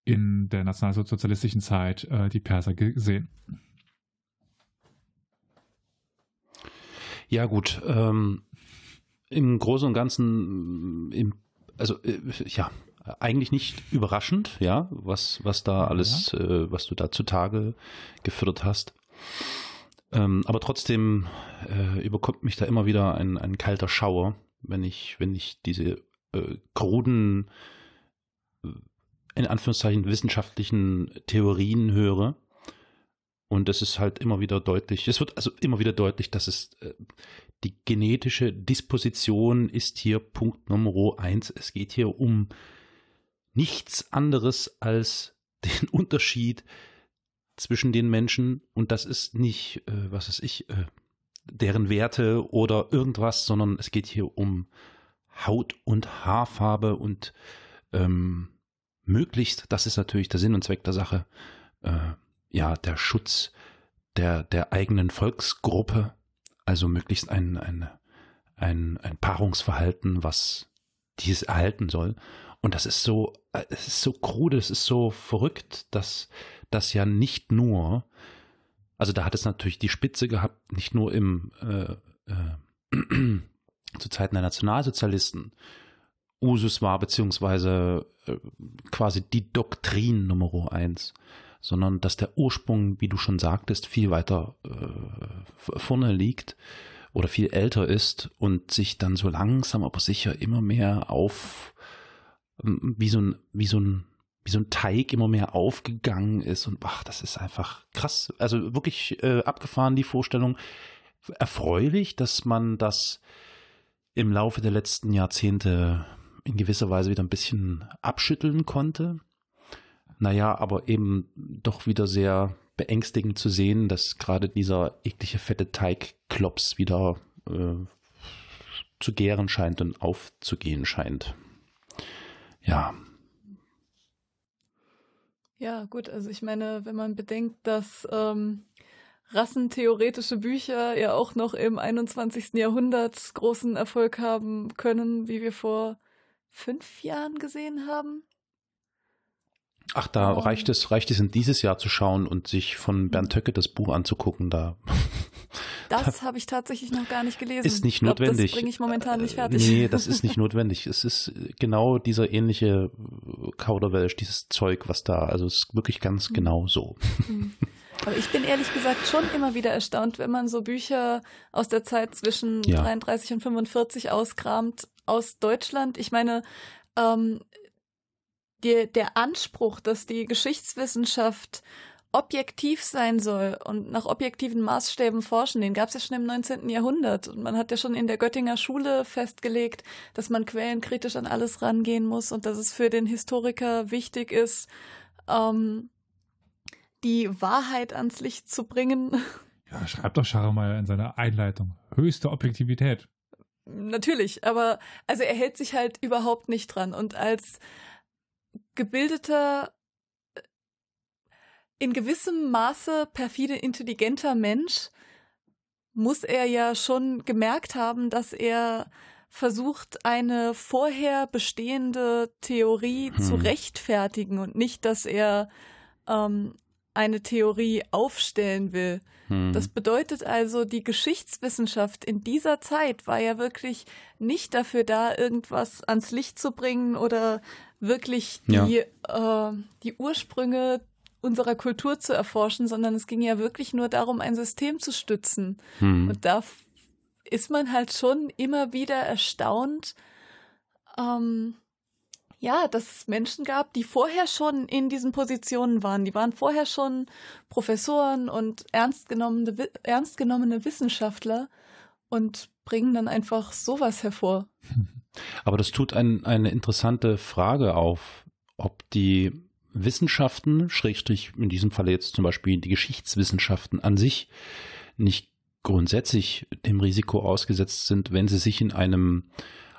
Speaker 1: in der nationalsozialistischen Zeit äh, die Perser gesehen?
Speaker 2: Ja gut, ähm, im Großen und Ganzen, im, also äh, ja, eigentlich nicht überraschend, ja, was was da alles, ja. äh, was du da zutage geführt hast. Ähm, aber trotzdem äh, überkommt mich da immer wieder ein, ein kalter Schauer, wenn ich, wenn ich diese äh, kruden, äh, in Anführungszeichen wissenschaftlichen Theorien höre. Und es ist halt immer wieder deutlich, es wird also immer wieder deutlich, dass es äh, die genetische Disposition ist hier Punkt Nummer eins. Es geht hier um nichts anderes als den Unterschied zwischen den Menschen und das ist nicht, äh, was weiß ich, äh, deren Werte oder irgendwas, sondern es geht hier um Haut und Haarfarbe und ähm, möglichst, das ist natürlich der Sinn und Zweck der Sache, äh, ja, der Schutz der, der eigenen Volksgruppe, also möglichst ein, ein, ein, ein Paarungsverhalten, was dieses erhalten soll. Und das ist so, äh, es ist so krude, es ist so verrückt, dass das ja nicht nur, also da hat es natürlich die Spitze gehabt, nicht nur im äh, äh, zu Zeiten der Nationalsozialisten. Usus war, beziehungsweise äh, quasi die Doktrin Nummer eins, sondern dass der Ursprung, wie du schon sagtest, viel weiter äh, vorne liegt oder viel älter ist und sich dann so langsam aber sicher immer mehr auf wie so ein, wie so ein wie so ein Teig immer mehr aufgegangen ist und ach, das ist einfach krass. Also wirklich äh, abgefahren die Vorstellung. Erfreulich, dass man das im Laufe der letzten Jahrzehnte in gewisser Weise wieder ein bisschen abschütteln konnte. Naja, aber eben doch wieder sehr beängstigend zu sehen, dass gerade dieser eklige fette Teigklops wieder äh, zu gären scheint und aufzugehen scheint. Ja,
Speaker 3: ja, gut, also ich meine, wenn man bedenkt, dass ähm, rassentheoretische Bücher ja auch noch im 21. Jahrhundert großen Erfolg haben können, wie wir vor fünf Jahren gesehen haben.
Speaker 2: Ach, da um, reicht es, reicht es in dieses Jahr zu schauen und sich von Bernd Töcke das Buch anzugucken. Da
Speaker 3: Das habe ich tatsächlich noch gar nicht gelesen.
Speaker 2: Ist nicht glaub, notwendig.
Speaker 3: Das bringe ich momentan nicht fertig.
Speaker 2: Nee, das ist nicht notwendig. Es ist genau dieser ähnliche Kauderwelsch, dieses Zeug, was da, also es ist wirklich ganz mhm. genau so.
Speaker 3: Mhm. Aber ich bin ehrlich gesagt schon immer wieder erstaunt, wenn man so Bücher aus der Zeit zwischen ja. 33 und 45 auskramt aus Deutschland. Ich meine, ähm, die, der Anspruch, dass die Geschichtswissenschaft objektiv sein soll und nach objektiven Maßstäben forschen, den gab es ja schon im 19. Jahrhundert. Und man hat ja schon in der Göttinger Schule festgelegt, dass man quellenkritisch an alles rangehen muss und dass es für den Historiker wichtig ist, ähm, die Wahrheit ans Licht zu bringen.
Speaker 1: Ja, schreibt doch Scharmeier in seiner Einleitung. Höchste Objektivität.
Speaker 3: Natürlich, aber also er hält sich halt überhaupt nicht dran. Und als gebildeter, in gewissem Maße perfide intelligenter Mensch muss er ja schon gemerkt haben, dass er versucht, eine vorher bestehende Theorie hm. zu rechtfertigen und nicht, dass er ähm, eine Theorie aufstellen will. Hm. Das bedeutet also, die Geschichtswissenschaft in dieser Zeit war ja wirklich nicht dafür da, irgendwas ans Licht zu bringen oder wirklich die, ja. äh, die Ursprünge unserer Kultur zu erforschen, sondern es ging ja wirklich nur darum, ein System zu stützen. Hm. Und da ist man halt schon immer wieder erstaunt, ähm, ja, dass es Menschen gab, die vorher schon in diesen Positionen waren. Die waren vorher schon Professoren und ernstgenommene, ernstgenommene Wissenschaftler und bringen dann einfach sowas hervor.
Speaker 2: Aber das tut ein, eine interessante Frage auf, ob die Wissenschaften, Schrägstrich in diesem Falle jetzt zum Beispiel die Geschichtswissenschaften an sich, nicht grundsätzlich dem Risiko ausgesetzt sind, wenn sie sich in einem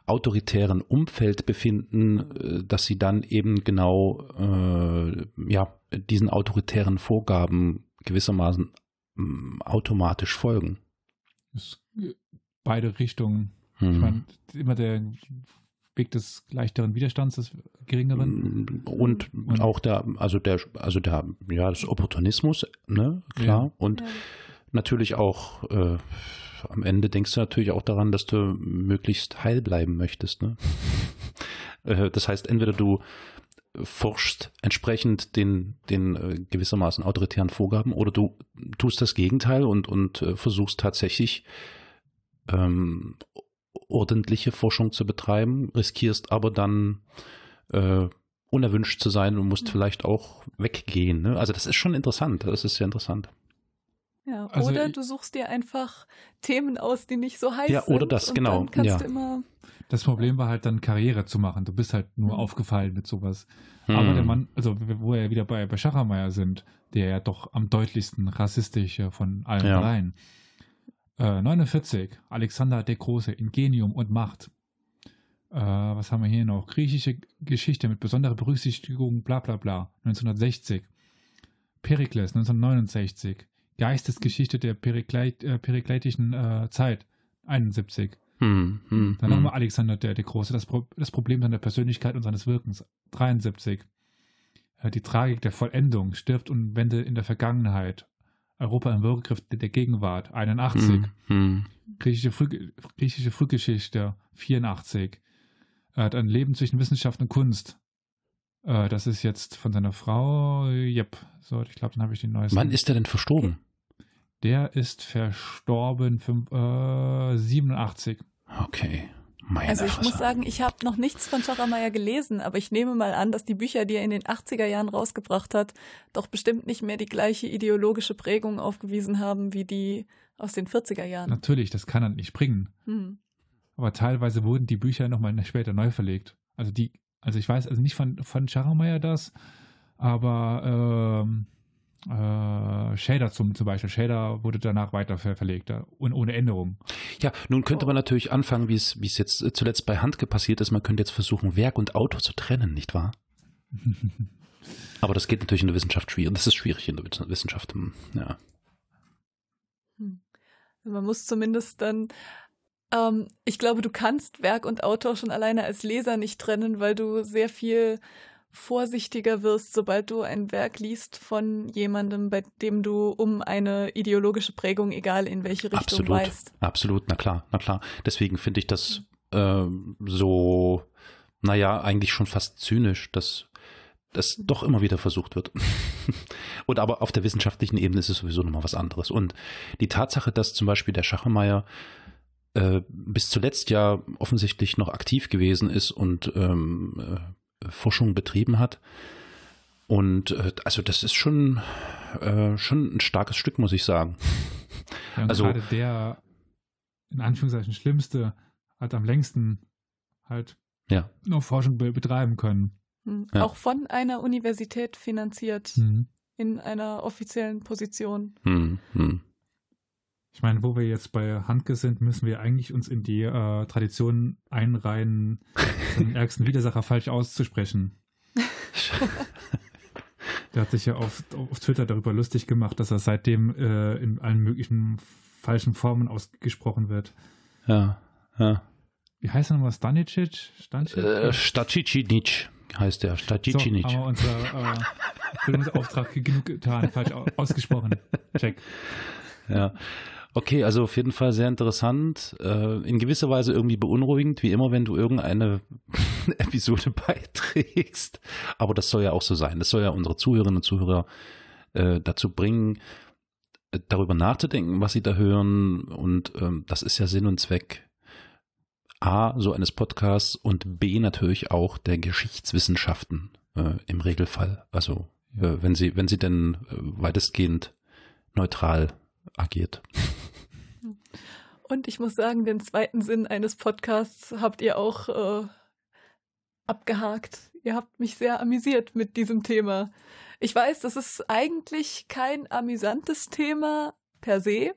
Speaker 2: autoritären Umfeld befinden, äh, dass sie dann eben genau äh, ja, diesen autoritären Vorgaben gewissermaßen äh, automatisch folgen.
Speaker 1: beide Richtungen. Hm. Ich meine, immer der Weg des leichteren Widerstands, des geringeren.
Speaker 2: Und, und auch der, also der, also der, ja, des Opportunismus, ne, klar. Ja. Und ja. natürlich auch äh, am Ende denkst du natürlich auch daran, dass du möglichst heil bleiben möchtest. Ne? Äh, das heißt, entweder du forschst entsprechend den, den äh, gewissermaßen autoritären Vorgaben oder du tust das Gegenteil und, und äh, versuchst tatsächlich ähm, ordentliche Forschung zu betreiben, riskierst aber dann äh, unerwünscht zu sein und musst vielleicht auch weggehen. Ne? Also das ist schon interessant, das ist sehr interessant.
Speaker 3: Ja, also oder du suchst dir einfach Themen aus, die nicht so heiß sind.
Speaker 2: Ja, oder das, genau.
Speaker 3: Dann kannst
Speaker 2: ja.
Speaker 3: du immer
Speaker 1: das Problem war halt dann Karriere zu machen. Du bist halt nur mhm. aufgefallen mit sowas. Mhm. Aber der Mann, also wo wir wieder bei, bei Schachermeier sind, der ja doch am deutlichsten rassistische von allen ja. dreien. Äh, 49, Alexander der Große, Ingenium und Macht. Äh, was haben wir hier noch? Griechische Geschichte mit besonderer Berücksichtigung, bla bla bla. 1960. Perikles, 1969. Geistesgeschichte der Perikleit, äh, perikleitischen äh, Zeit, 71. Hm, hm, Dann hm. nochmal Alexander der, der Große, das, Pro das Problem seiner Persönlichkeit und seines Wirkens, 73. Äh, die Tragik der Vollendung, stirbt und wende in der Vergangenheit. Europa im Würgegriff der Gegenwart, 81. Hm, hm. Griechische, Früh griechische Frühgeschichte, 84. Er hat ein Leben zwischen Wissenschaft und Kunst. Äh, das ist jetzt von seiner Frau, yep. So, ich glaube, dann habe ich den neuesten.
Speaker 2: Wann ist er denn verstorben?
Speaker 1: Der ist verstorben fünf, äh, 87.
Speaker 2: Okay. Meine
Speaker 3: also ich Fresse. muss sagen, ich habe noch nichts von Scharameyer gelesen, aber ich nehme mal an, dass die Bücher, die er in den 80er Jahren rausgebracht hat, doch bestimmt nicht mehr die gleiche ideologische Prägung aufgewiesen haben wie die aus den 40er Jahren.
Speaker 1: Natürlich, das kann er nicht bringen. Hm. Aber teilweise wurden die Bücher nochmal später neu verlegt. Also die, also ich weiß also nicht von, von Scharameyer das, aber ähm, äh, Shader zum, zum Beispiel. Shader wurde danach weiter ver verlegt und ohne Änderung.
Speaker 2: Ja, nun könnte man natürlich anfangen, wie es, wie es jetzt zuletzt bei Handke passiert ist. Man könnte jetzt versuchen, Werk und Autor zu trennen, nicht wahr? Aber das geht natürlich in der Wissenschaft schwierig. Das ist schwierig in der Wissenschaft. Hm, ja.
Speaker 3: Hm. Man muss zumindest dann ähm, ich glaube, du kannst Werk und Autor schon alleine als Leser nicht trennen, weil du sehr viel vorsichtiger wirst, sobald du ein Werk liest von jemandem, bei dem du um eine ideologische Prägung, egal in welche Richtung,
Speaker 2: absolut,
Speaker 3: weißt.
Speaker 2: Absolut, na klar, na klar. Deswegen finde ich das äh, so, naja, eigentlich schon fast zynisch, dass das doch immer wieder versucht wird. und aber auf der wissenschaftlichen Ebene ist es sowieso nochmal was anderes. Und die Tatsache, dass zum Beispiel der Schachemeier äh, bis zuletzt ja offensichtlich noch aktiv gewesen ist und ähm, äh, Forschung betrieben hat. Und äh, also das ist schon, äh, schon ein starkes Stück, muss ich sagen.
Speaker 1: Ja, und
Speaker 2: Also-
Speaker 1: gerade der, in Anführungszeichen, Schlimmste hat am längsten halt
Speaker 2: Ja.
Speaker 1: noch Forschung be betreiben können.
Speaker 3: Hm.
Speaker 2: Ja.
Speaker 3: Auch von einer Universität finanziert
Speaker 1: Mhm.
Speaker 3: in einer offiziellen Position.
Speaker 2: Hm, hm.
Speaker 1: Ich meine, wo wir jetzt bei Handke sind, müssen wir eigentlich uns in die äh, Tradition einreihen, den ärgsten Widersacher falsch auszusprechen. Der hat sich ja auf, auf Twitter darüber lustig gemacht, dass er seitdem äh, in allen möglichen falschen Formen ausgesprochen wird.
Speaker 2: Ja, ja.
Speaker 1: Wie heißt er nochmal? Stanicic? Stanicic?
Speaker 2: Äh, Stacicinic heißt der.
Speaker 1: so,
Speaker 2: Stacicinic.
Speaker 1: haben wir unser äh, Bildungsauftrag genug getan, falsch au- ausgesprochen. Check.
Speaker 2: Ja. Okay, also auf jeden Fall sehr interessant. Äh, in gewisser Weise irgendwie beunruhigend, wie immer, wenn du irgendeine Episode beiträgst. Aber das soll ja auch so sein. Das soll ja unsere Zuhörerinnen und Zuhörer äh, dazu bringen, äh, darüber nachzudenken, was sie da hören. Und ähm, das ist ja Sinn und Zweck A, so eines Podcasts und B, natürlich auch der Geschichtswissenschaften äh, im Regelfall. Also äh, wenn sie, wenn sie denn äh, weitestgehend neutral agiert.
Speaker 3: Und ich muss sagen, den zweiten Sinn eines Podcasts habt ihr auch äh, abgehakt. Ihr habt mich sehr amüsiert mit diesem Thema. Ich weiß, das ist eigentlich kein amüsantes Thema per se,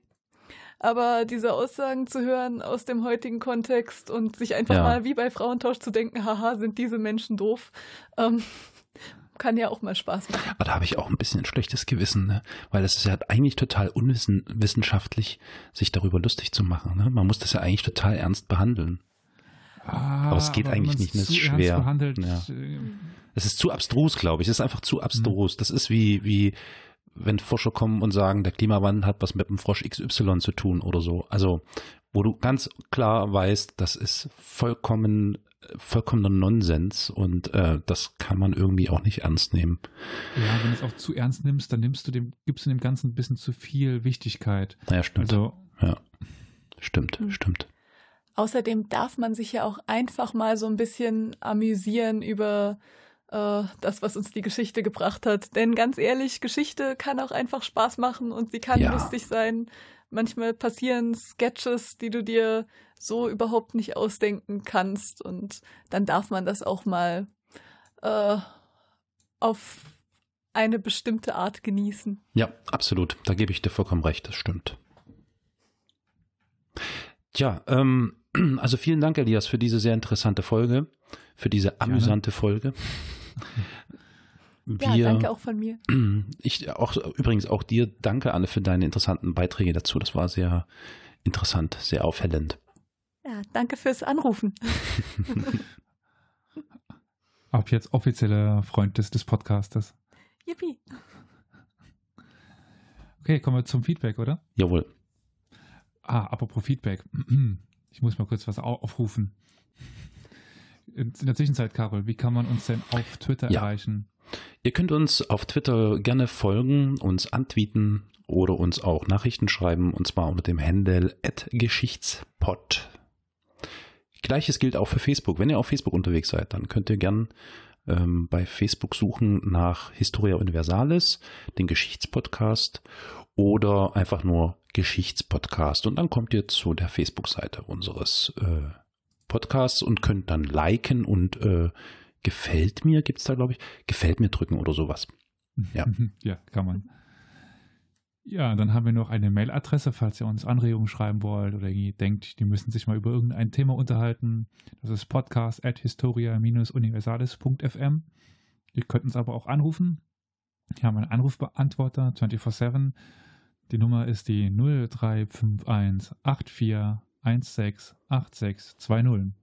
Speaker 3: aber diese Aussagen zu hören aus dem heutigen Kontext und sich einfach
Speaker 2: Ja.
Speaker 3: mal wie bei Frauentausch zu denken, haha, sind diese Menschen doof, ähm, kann ja auch mal Spaß machen.
Speaker 2: Aber da habe ich auch ein bisschen ein schlechtes Gewissen, ne? weil es ist ja eigentlich total unwissenschaftlich, sich darüber lustig zu machen. Ne? Man muss das ja eigentlich total ernst behandeln.
Speaker 1: Ah,
Speaker 2: es geht
Speaker 1: wenn
Speaker 2: eigentlich nicht, das ist
Speaker 1: zu ernst
Speaker 2: schwer.
Speaker 1: Behandelt,
Speaker 2: Ja.
Speaker 1: äh,
Speaker 2: Es ist zu abstrus, glaube ich. Es ist einfach zu abstrus. Das ist wie, wie, wenn Forscher kommen und sagen, der Klimawandel hat was mit dem Frosch XY zu tun oder so. Also, wo du ganz klar weißt, das ist vollkommen, vollkommener Nonsens und äh, das kann man irgendwie auch nicht ernst nehmen.
Speaker 1: Ja, wenn du es auch zu ernst nimmst, dann nimmst du dem, gibst du dem Ganzen ein bisschen zu viel Wichtigkeit.
Speaker 2: Naja, stimmt.
Speaker 1: Also,
Speaker 2: stimmt,
Speaker 3: Hm.
Speaker 2: stimmt.
Speaker 3: Außerdem darf man sich ja auch einfach mal so ein bisschen amüsieren über äh, das, was uns die Geschichte gebracht hat. Denn ganz ehrlich, Geschichte kann auch einfach Spaß machen und sie kann
Speaker 2: Ja.
Speaker 3: lustig sein. Manchmal passieren Sketches, die du dir so überhaupt nicht ausdenken kannst. Und dann darf man das auch mal äh, auf eine bestimmte Art genießen.
Speaker 2: Ja, absolut. Da gebe ich dir vollkommen recht. Das stimmt. Tja, ähm, also vielen Dank, Elias, für diese sehr interessante Folge, für diese amüsante Folge.
Speaker 3: Ja, danke auch von mir.
Speaker 2: Ich auch übrigens auch dir danke, Anne, für deine interessanten Beiträge dazu. Das war sehr interessant, sehr aufhellend.
Speaker 3: Ja, danke fürs Anrufen.
Speaker 1: ab jetzt offizieller Freund des, des Podcasters.
Speaker 3: Yippie.
Speaker 1: Okay, kommen wir zum Feedback, oder?
Speaker 2: Jawohl.
Speaker 1: Ah, apropos Feedback. Ich muss mal kurz was au- aufrufen. In der Zwischenzeit, Carol, wie kann man uns denn auf Twitter
Speaker 2: Ja.
Speaker 1: erreichen?
Speaker 2: Ihr könnt uns auf Twitter gerne folgen, uns antweeten oder uns auch Nachrichten schreiben und zwar unter dem Handle @geschichtspod. Gleiches gilt auch für Facebook. Wenn ihr auf Facebook unterwegs seid, dann könnt ihr gern ähm, bei Facebook suchen nach Historia Universalis, den Geschichtspodcast oder einfach nur Geschichtspodcast und dann kommt ihr zu der Facebook-Seite unseres äh, Podcasts und könnt dann liken und äh, gefällt mir, gibt's da glaube ich, gefällt mir drücken oder sowas. Ja.
Speaker 1: ja, kann man. Ja, dann haben wir noch eine Mailadresse, falls ihr uns Anregungen schreiben wollt oder irgendwie denkt, die müssen sich mal über irgendein Thema unterhalten. Das ist podcast at historia-universalis.fm. Ihr könnt uns aber auch anrufen. Wir haben einen Anrufbeantworter 24-7. Die Nummer ist die 0351 84 16 8620.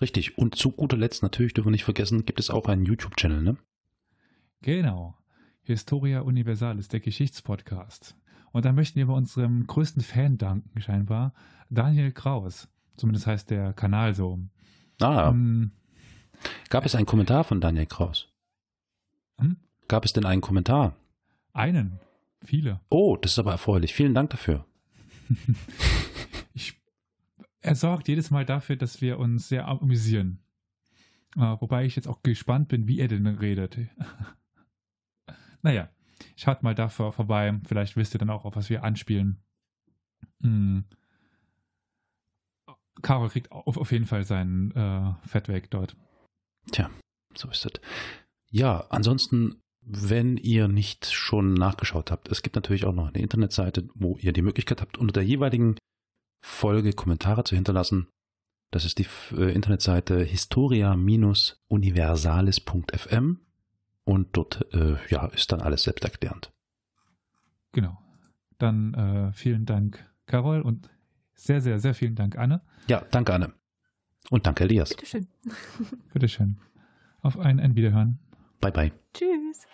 Speaker 2: Richtig. Und zu guter Letzt natürlich dürfen wir nicht vergessen, gibt es auch einen YouTube-Channel, ne?
Speaker 1: Genau. Historia Universalis, der Geschichtspodcast. Und da möchten wir bei unserem größten Fan danken, scheinbar, Daniel Kraus. Zumindest heißt der Kanal so.
Speaker 2: Ah,
Speaker 1: Ähm,
Speaker 2: gab es einen Kommentar von Daniel Kraus?
Speaker 1: Hm?
Speaker 2: Gab es denn einen Kommentar?
Speaker 1: Einen. Viele.
Speaker 2: Oh, das ist aber erfreulich. Vielen Dank dafür.
Speaker 1: er sorgt jedes Mal dafür, dass wir uns sehr amüsieren. Uh, wobei ich jetzt auch gespannt bin, wie er denn redet. naja, schaut mal dafür vorbei. Vielleicht wisst ihr dann auch, auf was wir anspielen. Hm. Karol kriegt auf, auf jeden Fall sein äh, Fett weg dort.
Speaker 2: Tja, so ist es. Ja, ansonsten, wenn ihr nicht schon nachgeschaut habt, es gibt natürlich auch noch eine Internetseite, wo ihr die Möglichkeit habt, unter der jeweiligen Folge Kommentare zu hinterlassen. Das ist die äh, Internetseite historia-universalis.fm und dort äh, ja, ist dann alles selbsterklärend.
Speaker 1: Genau. Dann äh, vielen Dank, Carol, und sehr, sehr, sehr vielen Dank, Anne.
Speaker 2: Ja, danke, Anne. Und danke, Elias.
Speaker 3: Bitteschön.
Speaker 1: Bitteschön. Auf ein, ein Wiederhören.
Speaker 2: Bye, bye.
Speaker 3: Tschüss.